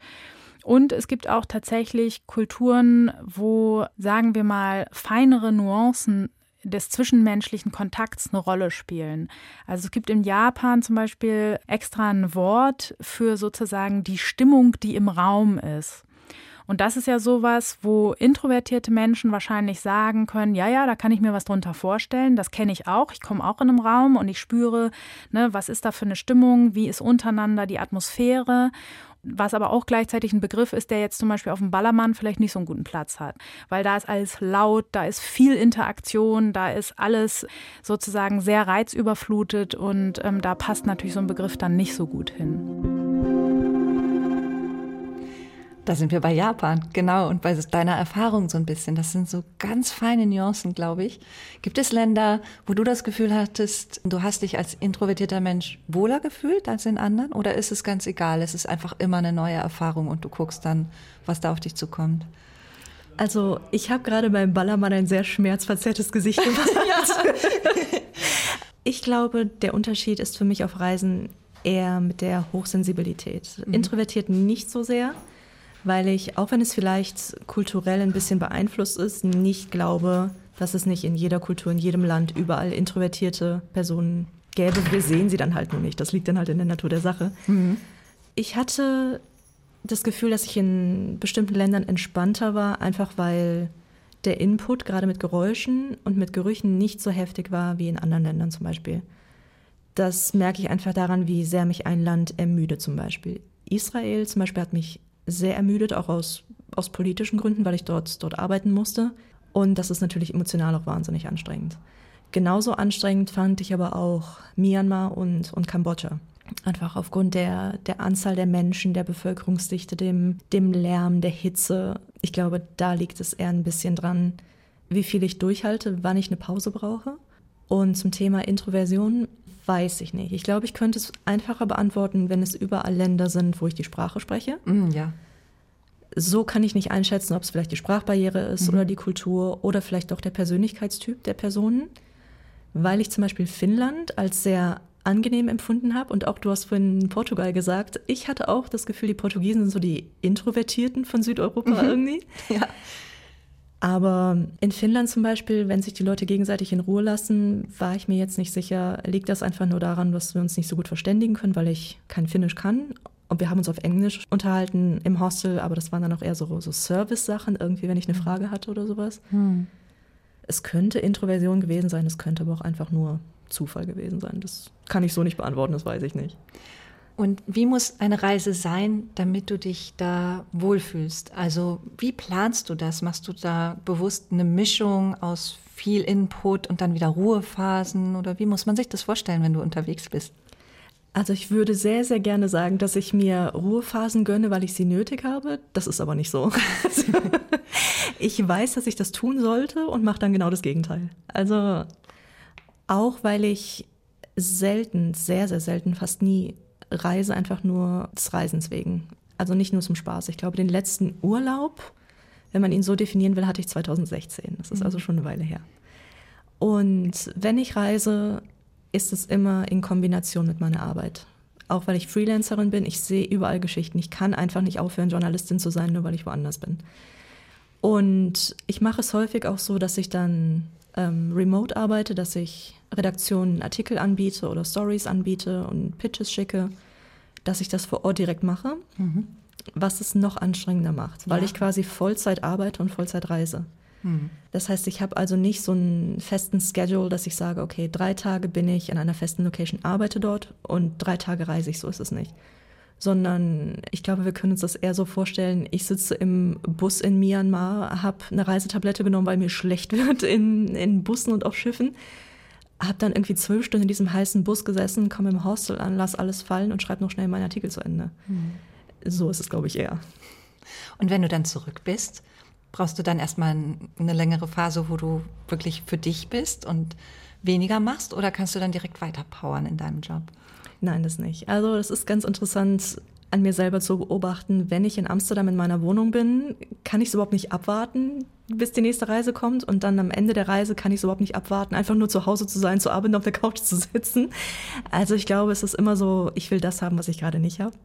Und es gibt auch tatsächlich Kulturen, wo, sagen wir mal, feinere Nuancen des zwischenmenschlichen Kontakts eine Rolle spielen. Also es gibt in Japan zum Beispiel extra ein Wort für sozusagen die Stimmung, die im Raum ist. Und das ist ja sowas, wo introvertierte Menschen wahrscheinlich sagen können, ja, ja, da kann ich mir was drunter vorstellen, das kenne ich auch, ich komme auch in einem Raum und ich spüre, ne, was ist da für eine Stimmung, wie ist untereinander die Atmosphäre was aber auch gleichzeitig ein Begriff ist, der jetzt zum Beispiel auf dem Ballermann vielleicht nicht so einen guten Platz hat. Weil da ist alles laut, da ist viel Interaktion, da ist alles sozusagen sehr reizüberflutet und ähm, da passt natürlich so ein Begriff dann nicht so gut hin. Da sind wir bei Japan, genau, und bei deiner Erfahrung so ein bisschen. Das sind so ganz feine Nuancen, glaube ich. Gibt es Länder, wo du das Gefühl hattest, du hast dich als introvertierter Mensch wohler gefühlt als in anderen? Oder ist es ganz egal? Es ist einfach immer eine neue Erfahrung und du guckst dann, was da auf dich zukommt? Also, ich habe gerade beim Ballermann ein sehr schmerzverzerrtes Gesicht gemacht. <laughs> ich glaube, der Unterschied ist für mich auf Reisen eher mit der Hochsensibilität. Mhm. Introvertiert nicht so sehr weil ich, auch wenn es vielleicht kulturell ein bisschen beeinflusst ist, nicht glaube, dass es nicht in jeder Kultur, in jedem Land überall introvertierte Personen gäbe. Wir sehen sie dann halt nur nicht. Das liegt dann halt in der Natur der Sache. Mhm. Ich hatte das Gefühl, dass ich in bestimmten Ländern entspannter war, einfach weil der Input gerade mit Geräuschen und mit Gerüchen nicht so heftig war wie in anderen Ländern zum Beispiel. Das merke ich einfach daran, wie sehr mich ein Land ermüdet zum Beispiel. Israel zum Beispiel hat mich sehr ermüdet, auch aus, aus politischen Gründen, weil ich dort, dort arbeiten musste. Und das ist natürlich emotional auch wahnsinnig anstrengend. Genauso anstrengend fand ich aber auch Myanmar und, und Kambodscha. Einfach aufgrund der, der Anzahl der Menschen, der Bevölkerungsdichte, dem, dem Lärm, der Hitze. Ich glaube, da liegt es eher ein bisschen dran, wie viel ich durchhalte, wann ich eine Pause brauche. Und zum Thema Introversion weiß ich nicht. Ich glaube, ich könnte es einfacher beantworten, wenn es überall Länder sind, wo ich die Sprache spreche. Mm, ja. So kann ich nicht einschätzen, ob es vielleicht die Sprachbarriere ist Mhm. oder die Kultur oder vielleicht auch der Persönlichkeitstyp der Personen. Weil ich zum Beispiel Finnland als sehr angenehm empfunden habe und auch du hast vorhin Portugal gesagt, ich hatte auch das Gefühl, die Portugiesen sind so die Introvertierten von Südeuropa irgendwie. <laughs> Ja. Aber in Finnland zum Beispiel, wenn sich die Leute gegenseitig in Ruhe lassen, war ich mir jetzt nicht sicher, liegt das einfach nur daran, dass wir uns nicht so gut verständigen können, weil ich kein Finnisch kann. Und wir haben uns auf Englisch unterhalten im Hostel, aber das waren dann auch eher so, so Service-Sachen, irgendwie, wenn ich eine Frage hatte oder sowas. Es könnte Introversion gewesen sein, es könnte aber auch einfach nur Zufall gewesen sein. Das kann ich so nicht beantworten, das weiß ich nicht. Und wie muss eine Reise sein, damit du dich da wohlfühlst? Also wie planst du das? Machst du da bewusst eine Mischung aus viel Input und dann wieder Ruhephasen? Oder wie muss man sich das vorstellen, wenn du unterwegs bist? Also ich würde sehr, sehr gerne sagen, dass ich mir Ruhephasen gönne, weil ich sie nötig habe. Das ist aber nicht so. <laughs> Ich weiß, dass ich das tun sollte und mache dann genau das Gegenteil. Also auch weil ich selten, sehr, sehr selten, fast nie reise, einfach nur des Reisens wegen. Also nicht nur zum Spaß. Ich glaube, den letzten Urlaub, wenn man ihn so definieren will, hatte ich 2016. Das ist also schon eine Weile her. Und wenn ich reise, ist es immer in Kombination mit meiner Arbeit. Auch weil ich Freelancerin bin, ich sehe überall Geschichten. Ich kann einfach nicht aufhören, Journalistin zu sein, nur weil ich woanders bin. Und ich mache es häufig auch so, dass ich dann ähm, remote arbeite, dass ich Redaktionen Artikel anbiete oder Stories anbiete und Pitches schicke, dass ich das vor Ort direkt mache, was es noch anstrengender macht, weil Ja. ich quasi Vollzeit arbeite und Vollzeit reise. Das heißt, ich habe also nicht so einen festen Schedule, dass ich sage, okay, drei Tage bin ich in einer festen Location, arbeite dort und drei Tage reise ich, so ist es nicht. Sondern ich glaube, wir können uns das eher so vorstellen, ich sitze im Bus in Myanmar, habe eine Reisetablette genommen, weil mir schlecht <laughs> wird in, in Bussen und auf Schiffen, habe dann irgendwie zwölf Stunden in diesem heißen Bus gesessen, komme im Hostel an, lass alles fallen und schreibe noch schnell meinen Artikel zu Ende. So ist es, glaube ich, eher. Und wenn du dann zurück bist, brauchst du dann erstmal eine längere Phase, wo du wirklich für dich bist und weniger machst? Oder kannst du dann direkt weiterpowern in deinem Job? Nein, das nicht. Also das ist ganz interessant an mir selber zu beobachten. Wenn ich in Amsterdam in meiner Wohnung bin, kann ich es überhaupt nicht abwarten, bis die nächste Reise kommt. Und dann am Ende der Reise kann ich es überhaupt nicht abwarten, einfach nur zu Hause zu sein, zu arbeiten, auf der Couch zu sitzen. Also ich glaube, es ist immer so, ich will das haben, was ich gerade nicht habe.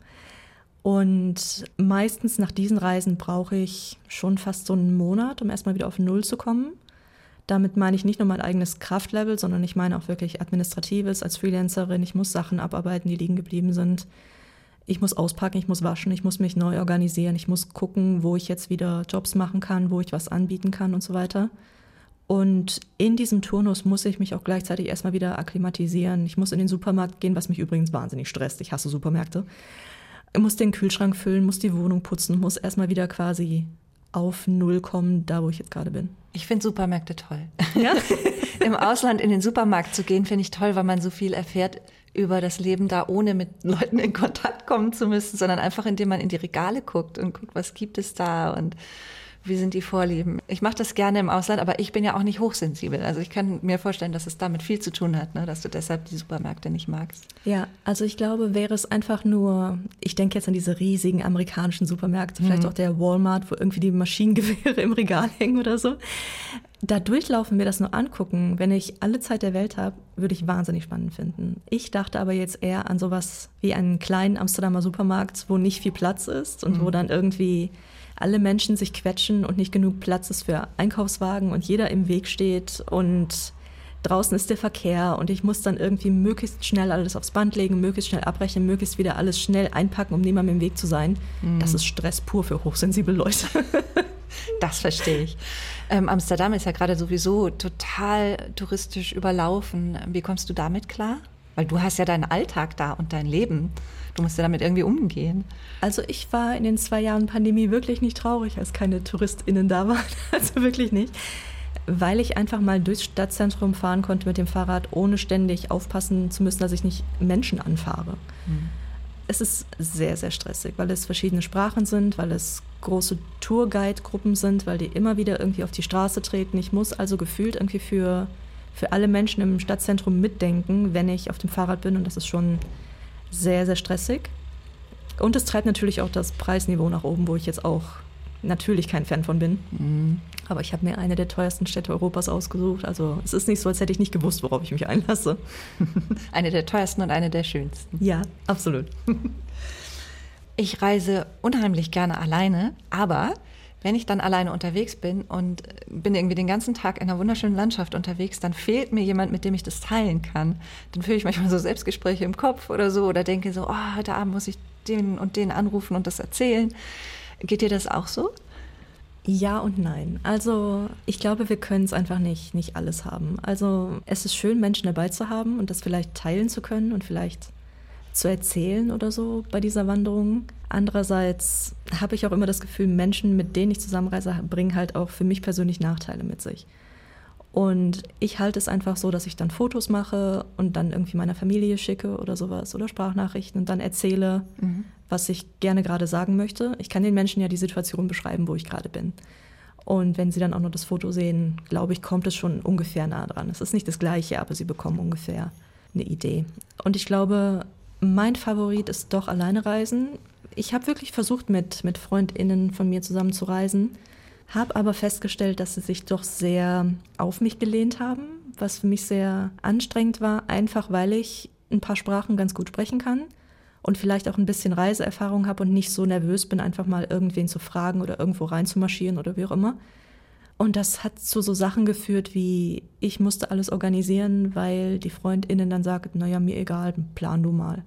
Und meistens nach diesen Reisen brauche ich schon fast so einen Monat, um erstmal wieder auf Null zu kommen. Damit meine ich nicht nur mein eigenes Kraftlevel, sondern ich meine auch wirklich Administratives als Freelancerin. Ich muss Sachen abarbeiten, die liegen geblieben sind. Ich muss auspacken, ich muss waschen, ich muss mich neu organisieren, ich muss gucken, wo ich jetzt wieder Jobs machen kann, wo ich was anbieten kann und so weiter. Und in diesem Turnus muss ich mich auch gleichzeitig erstmal wieder akklimatisieren. Ich muss in den Supermarkt gehen, was mich übrigens wahnsinnig stresst. Ich hasse Supermärkte. Ich muss den Kühlschrank füllen, muss die Wohnung putzen, muss erstmal wieder quasi auf Null kommen, da wo ich jetzt gerade bin. Ich finde Supermärkte toll. Ja? <laughs> Im Ausland in den Supermarkt zu gehen, finde ich toll, weil man so viel erfährt über das Leben da, ohne mit Leuten in Kontakt kommen zu müssen, sondern einfach indem man in die Regale guckt und guckt, was gibt es da und wie sind die Vorlieben. Ich mache das gerne im Ausland, aber ich bin ja auch nicht hochsensibel. Also ich kann mir vorstellen, dass es damit viel zu tun hat, ne? dass du deshalb die Supermärkte nicht magst. Ja, also ich glaube, wäre es einfach nur, ich denke jetzt an diese riesigen amerikanischen Supermärkte, vielleicht auch der Walmart, wo irgendwie die Maschinengewehre <laughs> im Regal hängen oder so. Da durchlaufen, mir das nur angucken, wenn ich alle Zeit der Welt habe, würde ich wahnsinnig spannend finden. Ich dachte aber jetzt eher an sowas wie einen kleinen Amsterdamer Supermarkt, wo nicht viel Platz ist und wo dann irgendwie alle Menschen sich quetschen und nicht genug Platz ist für Einkaufswagen und jeder im Weg steht und draußen ist der Verkehr und ich muss dann irgendwie möglichst schnell alles aufs Band legen, möglichst schnell abbrechen, möglichst wieder alles schnell einpacken, um niemandem im Weg zu sein. Das ist Stress pur für hochsensible Leute. <laughs> Das verstehe ich. Ähm, Amsterdam ist ja gerade sowieso total touristisch überlaufen. Wie kommst du damit klar? Weil du hast ja deinen Alltag da und dein Leben. Du musst ja damit irgendwie umgehen. Also ich war in den zwei Jahren Pandemie wirklich nicht traurig, als keine TouristInnen da waren. <laughs> Also wirklich nicht. Weil ich einfach mal durchs Stadtzentrum fahren konnte mit dem Fahrrad, ohne ständig aufpassen zu müssen, dass ich nicht Menschen anfahre. Mhm. Es ist sehr, sehr stressig, weil es verschiedene Sprachen sind, weil es große Tourguide-Gruppen sind, weil die immer wieder irgendwie auf die Straße treten. Ich muss also gefühlt irgendwie für, für alle Menschen im Stadtzentrum mitdenken, wenn ich auf dem Fahrrad bin und das ist schon sehr, sehr stressig. Und es treibt natürlich auch das Preisniveau nach oben, wo ich jetzt auch natürlich kein Fan von bin. Mhm. Aber ich habe mir eine der teuersten Städte Europas ausgesucht. Also es ist nicht so, als hätte ich nicht gewusst, worauf ich mich einlasse. <laughs> eine der teuersten und eine der schönsten. Ja, absolut. <laughs> Ich reise unheimlich gerne alleine, aber wenn ich dann alleine unterwegs bin und bin irgendwie den ganzen Tag in einer wunderschönen Landschaft unterwegs, dann fehlt mir jemand, mit dem ich das teilen kann. Dann fühle ich manchmal so Selbstgespräche im Kopf oder so oder denke so, oh, heute Abend muss ich den und den anrufen und das erzählen. Geht dir das auch so? Ja und nein. Also ich glaube, wir können es einfach nicht, nicht alles haben. Also es ist schön, Menschen dabei zu haben und das vielleicht teilen zu können und vielleicht zu erzählen oder so bei dieser Wanderung. Andererseits habe ich auch immer das Gefühl, Menschen, mit denen ich zusammenreise, bringen halt auch für mich persönlich Nachteile mit sich. Und ich halte es einfach so, dass ich dann Fotos mache und dann irgendwie meiner Familie schicke oder sowas oder Sprachnachrichten und dann erzähle, mhm. was ich gerne gerade sagen möchte. Ich kann den Menschen ja die Situation beschreiben, wo ich gerade bin. Und wenn sie dann auch noch das Foto sehen, glaube ich, kommt es schon ungefähr nah dran. Es ist nicht das Gleiche, aber sie bekommen ungefähr eine Idee. Und ich glaube, mein Favorit ist doch alleine reisen. Ich habe wirklich versucht, mit, mit FreundInnen von mir zusammen zu reisen habe aber festgestellt, dass sie sich doch sehr auf mich gelehnt haben, was für mich sehr anstrengend war, einfach weil ich ein paar Sprachen ganz gut sprechen kann und vielleicht auch ein bisschen Reiseerfahrung habe und nicht so nervös bin, einfach mal irgendwen zu fragen oder irgendwo reinzumarschieren oder wie auch immer. Und das hat zu so Sachen geführt, wie ich musste alles organisieren, weil die Freundinnen dann sagten, naja, mir egal, plan du mal.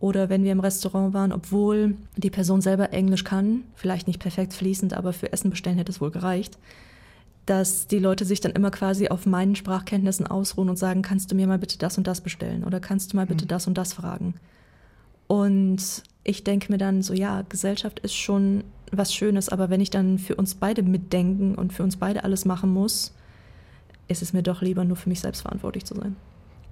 Oder wenn wir im Restaurant waren, obwohl die Person selber Englisch kann, vielleicht nicht perfekt fließend, aber für Essen bestellen hätte es wohl gereicht, dass die Leute sich dann immer quasi auf meinen Sprachkenntnissen ausruhen und sagen, kannst du mir mal bitte das und das bestellen oder kannst du mal bitte mhm. das und das fragen. Und ich denke mir dann so, ja, Gesellschaft ist schon was Schönes, aber wenn ich dann für uns beide mitdenken und für uns beide alles machen muss, ist es mir doch lieber, nur für mich selbst verantwortlich zu sein.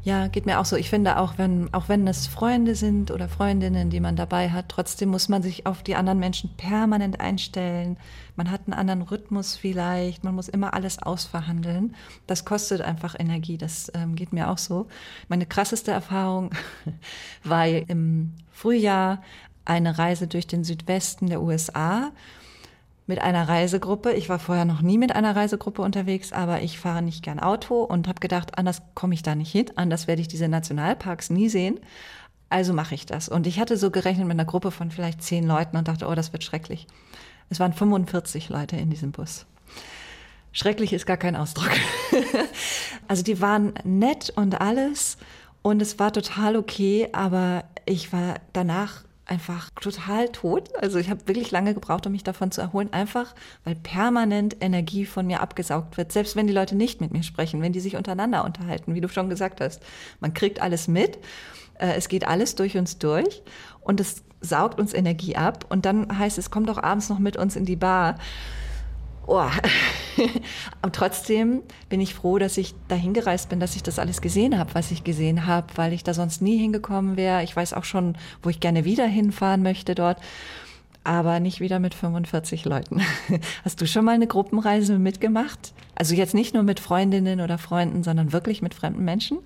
Ja, geht mir auch so. Ich finde auch, wenn, auch wenn es Freunde sind oder Freundinnen, die man dabei hat, trotzdem muss man sich auf die anderen Menschen permanent einstellen. Man hat einen anderen Rhythmus vielleicht. Man muss immer alles ausverhandeln. Das kostet einfach Energie. Das ähm, geht mir auch so. Meine krasseste Erfahrung <laughs> war im Frühjahr eine Reise durch den Südwesten der USA mit einer Reisegruppe. Ich war vorher noch nie mit einer Reisegruppe unterwegs, aber ich fahre nicht gern Auto und habe gedacht, anders komme ich da nicht hin, anders werde ich diese Nationalparks nie sehen. Also mache ich das. Und ich hatte so gerechnet mit einer Gruppe von vielleicht zehn Leuten und dachte, oh, das wird schrecklich. Es waren 45 Leute in diesem Bus. Schrecklich ist gar kein Ausdruck. <laughs> also die waren nett und alles und es war total okay, aber ich war danach einfach total tot. Also ich habe wirklich lange gebraucht, um mich davon zu erholen, einfach weil permanent Energie von mir abgesaugt wird. Selbst wenn die Leute nicht mit mir sprechen, wenn die sich untereinander unterhalten, wie du schon gesagt hast. Man kriegt alles mit, äh, es geht alles durch uns durch und es saugt uns Energie ab. Und dann heißt es, komm doch abends noch mit uns in die Bar. Oh. <laughs> Aber trotzdem bin ich froh, dass ich dahin gereist bin, dass ich das alles gesehen habe, was ich gesehen habe, weil ich da sonst nie hingekommen wäre. Ich weiß auch schon, wo ich gerne wieder hinfahren möchte dort, aber nicht wieder mit 45 Leuten. <laughs> Hast du schon mal eine Gruppenreise mitgemacht? Also jetzt nicht nur mit Freundinnen oder Freunden, sondern wirklich mit fremden Menschen?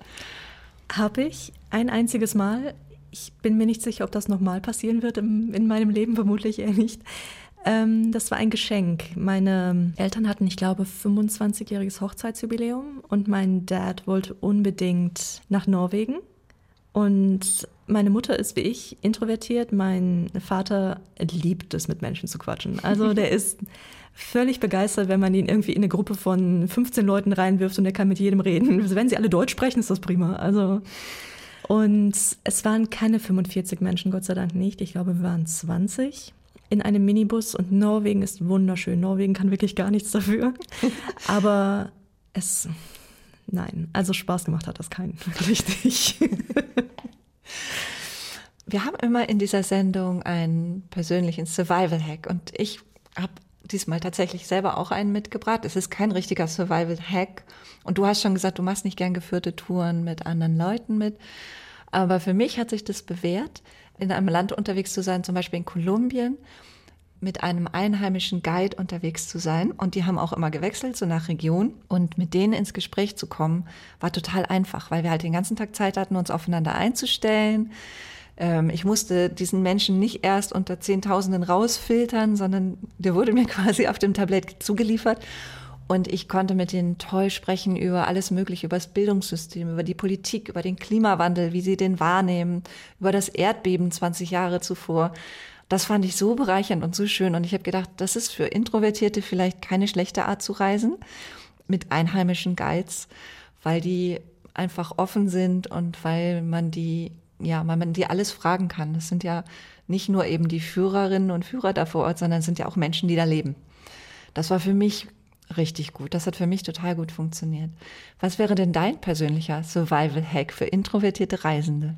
Habe ich ein einziges Mal. Ich bin mir nicht sicher, ob das nochmal passieren wird in meinem Leben, vermutlich eher nicht. Ähm, das war ein Geschenk. Meine Eltern hatten, ich glaube, 25-jähriges Hochzeitsjubiläum und mein Dad wollte unbedingt nach Norwegen. Und meine Mutter ist wie ich introvertiert. Mein Vater liebt es, mit Menschen zu quatschen. Also <laughs> der ist völlig begeistert, wenn man ihn irgendwie in eine Gruppe von 15 Leuten reinwirft und er kann mit jedem reden. Also wenn sie alle Deutsch sprechen, ist das prima. Also und es waren keine 45 Menschen, Gott sei Dank nicht. Ich glaube, wir waren 20 in einem Minibus und Norwegen ist wunderschön. Norwegen kann wirklich gar nichts dafür. <laughs> Aber es, nein, also Spaß gemacht hat das keinen, <laughs> nicht. Wir haben immer in dieser Sendung einen persönlichen Survival-Hack und ich habe diesmal tatsächlich selber auch einen mitgebracht. Es ist kein richtiger Survival-Hack und du hast schon gesagt, du machst nicht gern geführte Touren mit anderen Leuten mit. Aber für mich hat sich das bewährt, in einem Land unterwegs zu sein, zum Beispiel in Kolumbien, mit einem einheimischen Guide unterwegs zu sein. Und die haben auch immer gewechselt, so nach Region. Und mit denen ins Gespräch zu kommen, war total einfach, weil wir halt den ganzen Tag Zeit hatten, uns aufeinander einzustellen. Ähm, ich musste diesen Menschen nicht erst unter Zehntausenden rausfiltern, sondern der wurde mir <laughs> quasi auf dem Tablett zugeliefert. Und ich konnte mit denen toll sprechen über alles Mögliche, über das Bildungssystem, über die Politik, über den Klimawandel, wie sie den wahrnehmen, über das Erdbeben 20 Jahre zuvor. Das fand ich so bereichernd und so schön. Und ich habe gedacht, das ist für Introvertierte vielleicht keine schlechte Art zu reisen mit einheimischen Guides, weil die einfach offen sind und weil man die, ja, weil man die alles fragen kann. Das sind ja nicht nur eben die Führerinnen und Führer da vor Ort, sondern es sind ja auch Menschen, die da leben. Das war für mich richtig gut. Das hat für mich total gut funktioniert. Was wäre denn dein persönlicher Survival-Hack für introvertierte Reisende?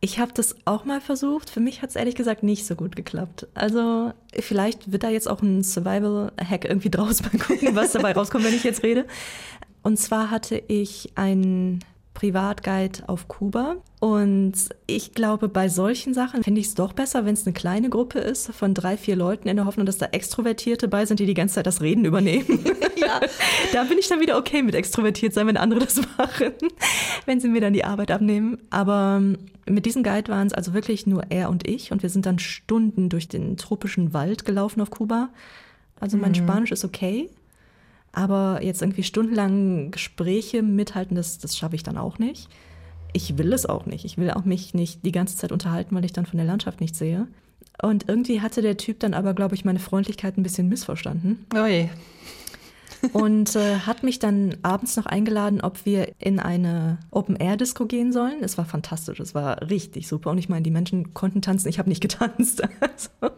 Ich habe das auch mal versucht. Für mich hat es ehrlich gesagt nicht so gut geklappt. Also vielleicht wird da jetzt auch ein Survival-Hack irgendwie draus mal gucken, was dabei rauskommt, wenn ich jetzt rede. Und zwar hatte ich einen Privatguide auf Kuba. Und ich glaube, bei solchen Sachen finde ich es doch besser, wenn es eine kleine Gruppe ist von drei, vier Leuten in der Hoffnung, dass da Extrovertierte bei sind, die die ganze Zeit das Reden übernehmen. <laughs> ja. Da bin ich dann wieder okay mit extrovertiert sein, wenn andere das machen, wenn sie mir dann die Arbeit abnehmen. Aber mit diesem Guide waren es also wirklich nur er und ich und wir sind dann Stunden durch den tropischen Wald gelaufen auf Kuba. Also mein mhm. Spanisch ist okay, aber jetzt irgendwie stundenlang Gespräche mithalten, das, das schaffe ich dann auch nicht. Ich will es auch nicht. Ich will auch mich nicht die ganze Zeit unterhalten, weil ich dann von der Landschaft nichts sehe. Und irgendwie hatte der Typ dann aber, glaube ich, meine Freundlichkeit ein bisschen missverstanden. Oh je und äh, hat mich dann abends noch eingeladen, ob wir in eine Open-Air-Disco gehen sollen. Es war fantastisch, es war richtig super. Und ich meine, die Menschen konnten tanzen, ich habe nicht getanzt. <laughs> Also,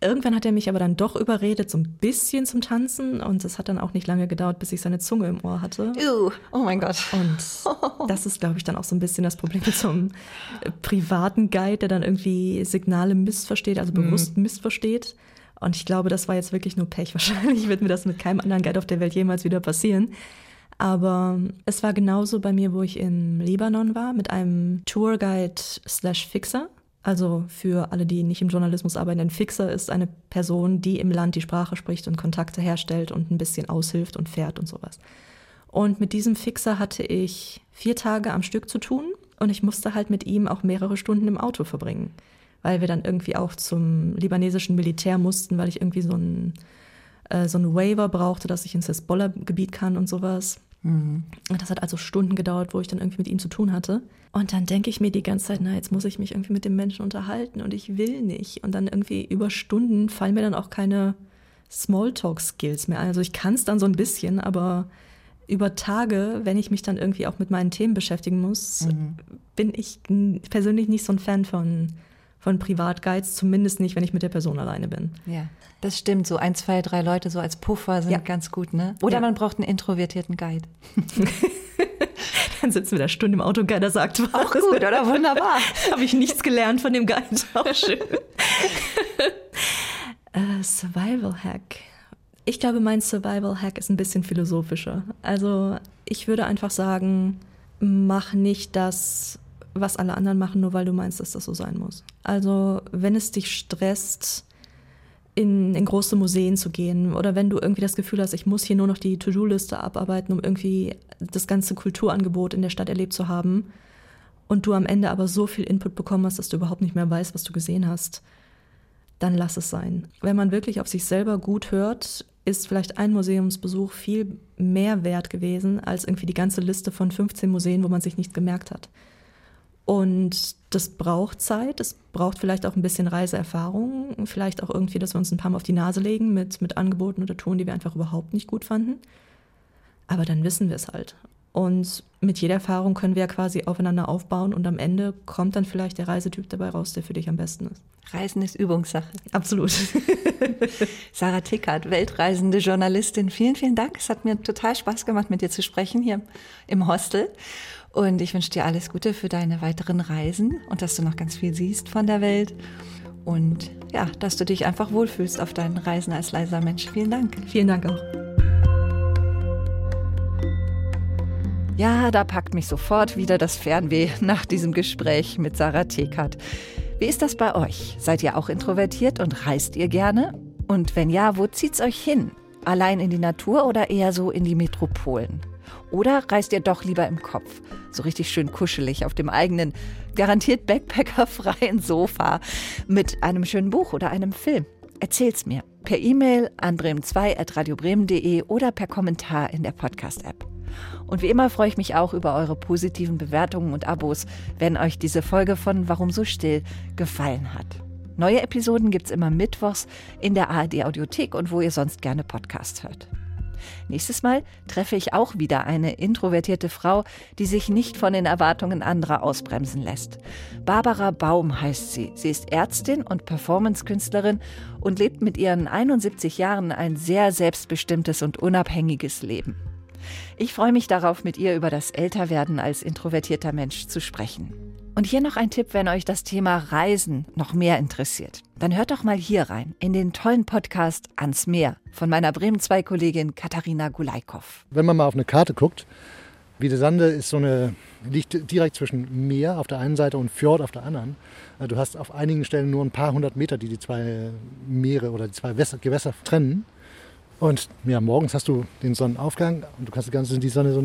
irgendwann hat er mich aber dann doch überredet, so ein bisschen zum Tanzen. Und es hat dann auch nicht lange gedauert, bis ich seine Zunge im Ohr hatte. Ew. Oh mein Gott. Und das ist, glaube ich, dann auch so ein bisschen das Problem mit so einem privaten Guide, der dann irgendwie Signale missversteht, also bewusst mhm. missversteht. Und ich glaube, das war jetzt wirklich nur Pech. <laughs> Wahrscheinlich wird mir das mit keinem anderen Guide auf der Welt jemals wieder passieren. Aber es war genauso bei mir, wo ich im Libanon war, mit einem Tourguide slash Fixer. Also für alle, die nicht im Journalismus arbeiten, ein Fixer ist eine Person, die im Land die Sprache spricht und Kontakte herstellt und ein bisschen aushilft und fährt und sowas. Und mit diesem Fixer hatte ich vier Tage am Stück zu tun und ich musste halt mit ihm auch mehrere Stunden im Auto verbringen weil wir dann irgendwie auch zum libanesischen Militär mussten, weil ich irgendwie so ein, äh, so Waiver brauchte, dass ich ins Hezbollah-Gebiet kann und sowas. Mhm. Und das hat also Stunden gedauert, wo ich dann irgendwie mit ihm zu tun hatte. Und dann denke ich mir die ganze Zeit, na, jetzt muss ich mich irgendwie mit dem Menschen unterhalten und ich will nicht. Und dann irgendwie über Stunden fallen mir dann auch keine Smalltalk-Skills mehr ein. Also ich kann es dann so ein bisschen, aber über Tage, wenn ich mich dann irgendwie auch mit meinen Themen beschäftigen muss, mhm. bin ich persönlich nicht so ein Fan von von Privatguides, zumindest nicht, wenn ich mit der Person alleine bin. Ja, das stimmt. So ein, zwei, drei Leute so als Puffer sind ja. ganz gut, ne? Oder ja. man braucht einen introvertierten Guide. <laughs> Dann sitzen wir da Stunde im Auto und keiner sagt was. Auch gut, oder? Wunderbar. <laughs> Habe ich nichts gelernt von dem Guide. <laughs> Auch schön. uh, Survival Hack. Ich glaube, mein Survival Hack ist ein bisschen philosophischer. Also ich würde einfach sagen, mach nicht das, was alle anderen machen, nur weil du meinst, dass das so sein muss. Also wenn es dich stresst, in, in große Museen zu gehen oder wenn du irgendwie das Gefühl hast, ich muss hier nur noch die To-Do-Liste abarbeiten, um irgendwie das ganze Kulturangebot in der Stadt erlebt zu haben und du am Ende aber so viel Input bekommen hast, dass du überhaupt nicht mehr weißt, was du gesehen hast, dann lass es sein. Wenn man wirklich auf sich selber gut hört, ist vielleicht ein Museumsbesuch viel mehr wert gewesen als irgendwie die ganze Liste von 15 Museen, wo man sich nichts gemerkt hat. Und das braucht Zeit, es braucht vielleicht auch ein bisschen Reiseerfahrung, vielleicht auch irgendwie, dass wir uns ein paar Mal auf die Nase legen mit, mit Angeboten oder Touren, die wir einfach überhaupt nicht gut fanden. Aber dann wissen wir es halt. Und mit jeder Erfahrung können wir ja quasi aufeinander aufbauen und am Ende kommt dann vielleicht der Reisetyp dabei raus, der für dich am besten ist. Reisen ist Übungssache. Absolut. <laughs> Sarah Tickert, weltreisende Journalistin, vielen, vielen Dank. Es hat mir total Spaß gemacht, mit dir zu sprechen hier im Hostel. Und ich wünsche dir alles Gute für deine weiteren Reisen und dass du noch ganz viel siehst von der Welt. Und ja, dass du dich einfach wohlfühlst auf deinen Reisen als leiser Mensch. Vielen Dank. Vielen Dank auch. Ja, da packt mich sofort wieder das Fernweh nach diesem Gespräch mit Sarah Tekert. Wie ist das bei euch? Seid ihr auch introvertiert und reist ihr gerne? Und wenn ja, wo zieht's euch hin? Allein in die Natur oder eher so in die Metropolen? Oder reist ihr doch lieber im Kopf? So richtig schön kuschelig auf dem eigenen, garantiert Backpackerfreien Sofa mit einem schönen Buch oder einem Film? Erzähl's mir per E-Mail an bremen2.radiobremen.de oder per Kommentar in der Podcast-App. Und wie immer freue ich mich auch über eure positiven Bewertungen und Abos, wenn euch diese Folge von Warum so still gefallen hat. Neue Episoden gibt es immer mittwochs in der ARD Audiothek und wo ihr sonst gerne Podcasts hört. Nächstes Mal treffe ich auch wieder eine introvertierte Frau, die sich nicht von den Erwartungen anderer ausbremsen lässt. Barbara Baum heißt sie. Sie ist Ärztin und Performancekünstlerin und lebt mit ihren 71 Jahren ein sehr selbstbestimmtes und unabhängiges Leben. Ich freue mich darauf, mit ihr über das Älterwerden als introvertierter Mensch zu sprechen. Und hier noch ein Tipp, wenn euch das Thema Reisen noch mehr interessiert. Dann hört doch mal hier rein, in den tollen Podcast Ans Meer von meiner Bremen 2 Kollegin Katharina Gulaikow. Wenn man mal auf eine Karte guckt, Wiedesande ist so eine, liegt direkt zwischen Meer auf der einen Seite und Fjord auf der anderen. Du hast auf einigen Stellen nur ein paar hundert Meter, die die zwei Meere oder die zwei Gewässer trennen. Und ja, morgens hast du den Sonnenaufgang und du kannst die ganze die Sonne so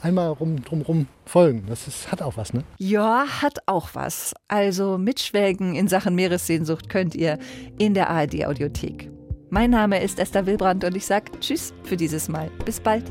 einmal rum, drumherum folgen. Das ist, hat auch was, ne? Ja, hat auch was. Also mitschwelgen in Sachen Meeressehnsucht könnt ihr in der ARD Audiothek. Mein Name ist Esther Wilbrand und ich sage Tschüss für dieses Mal. Bis bald.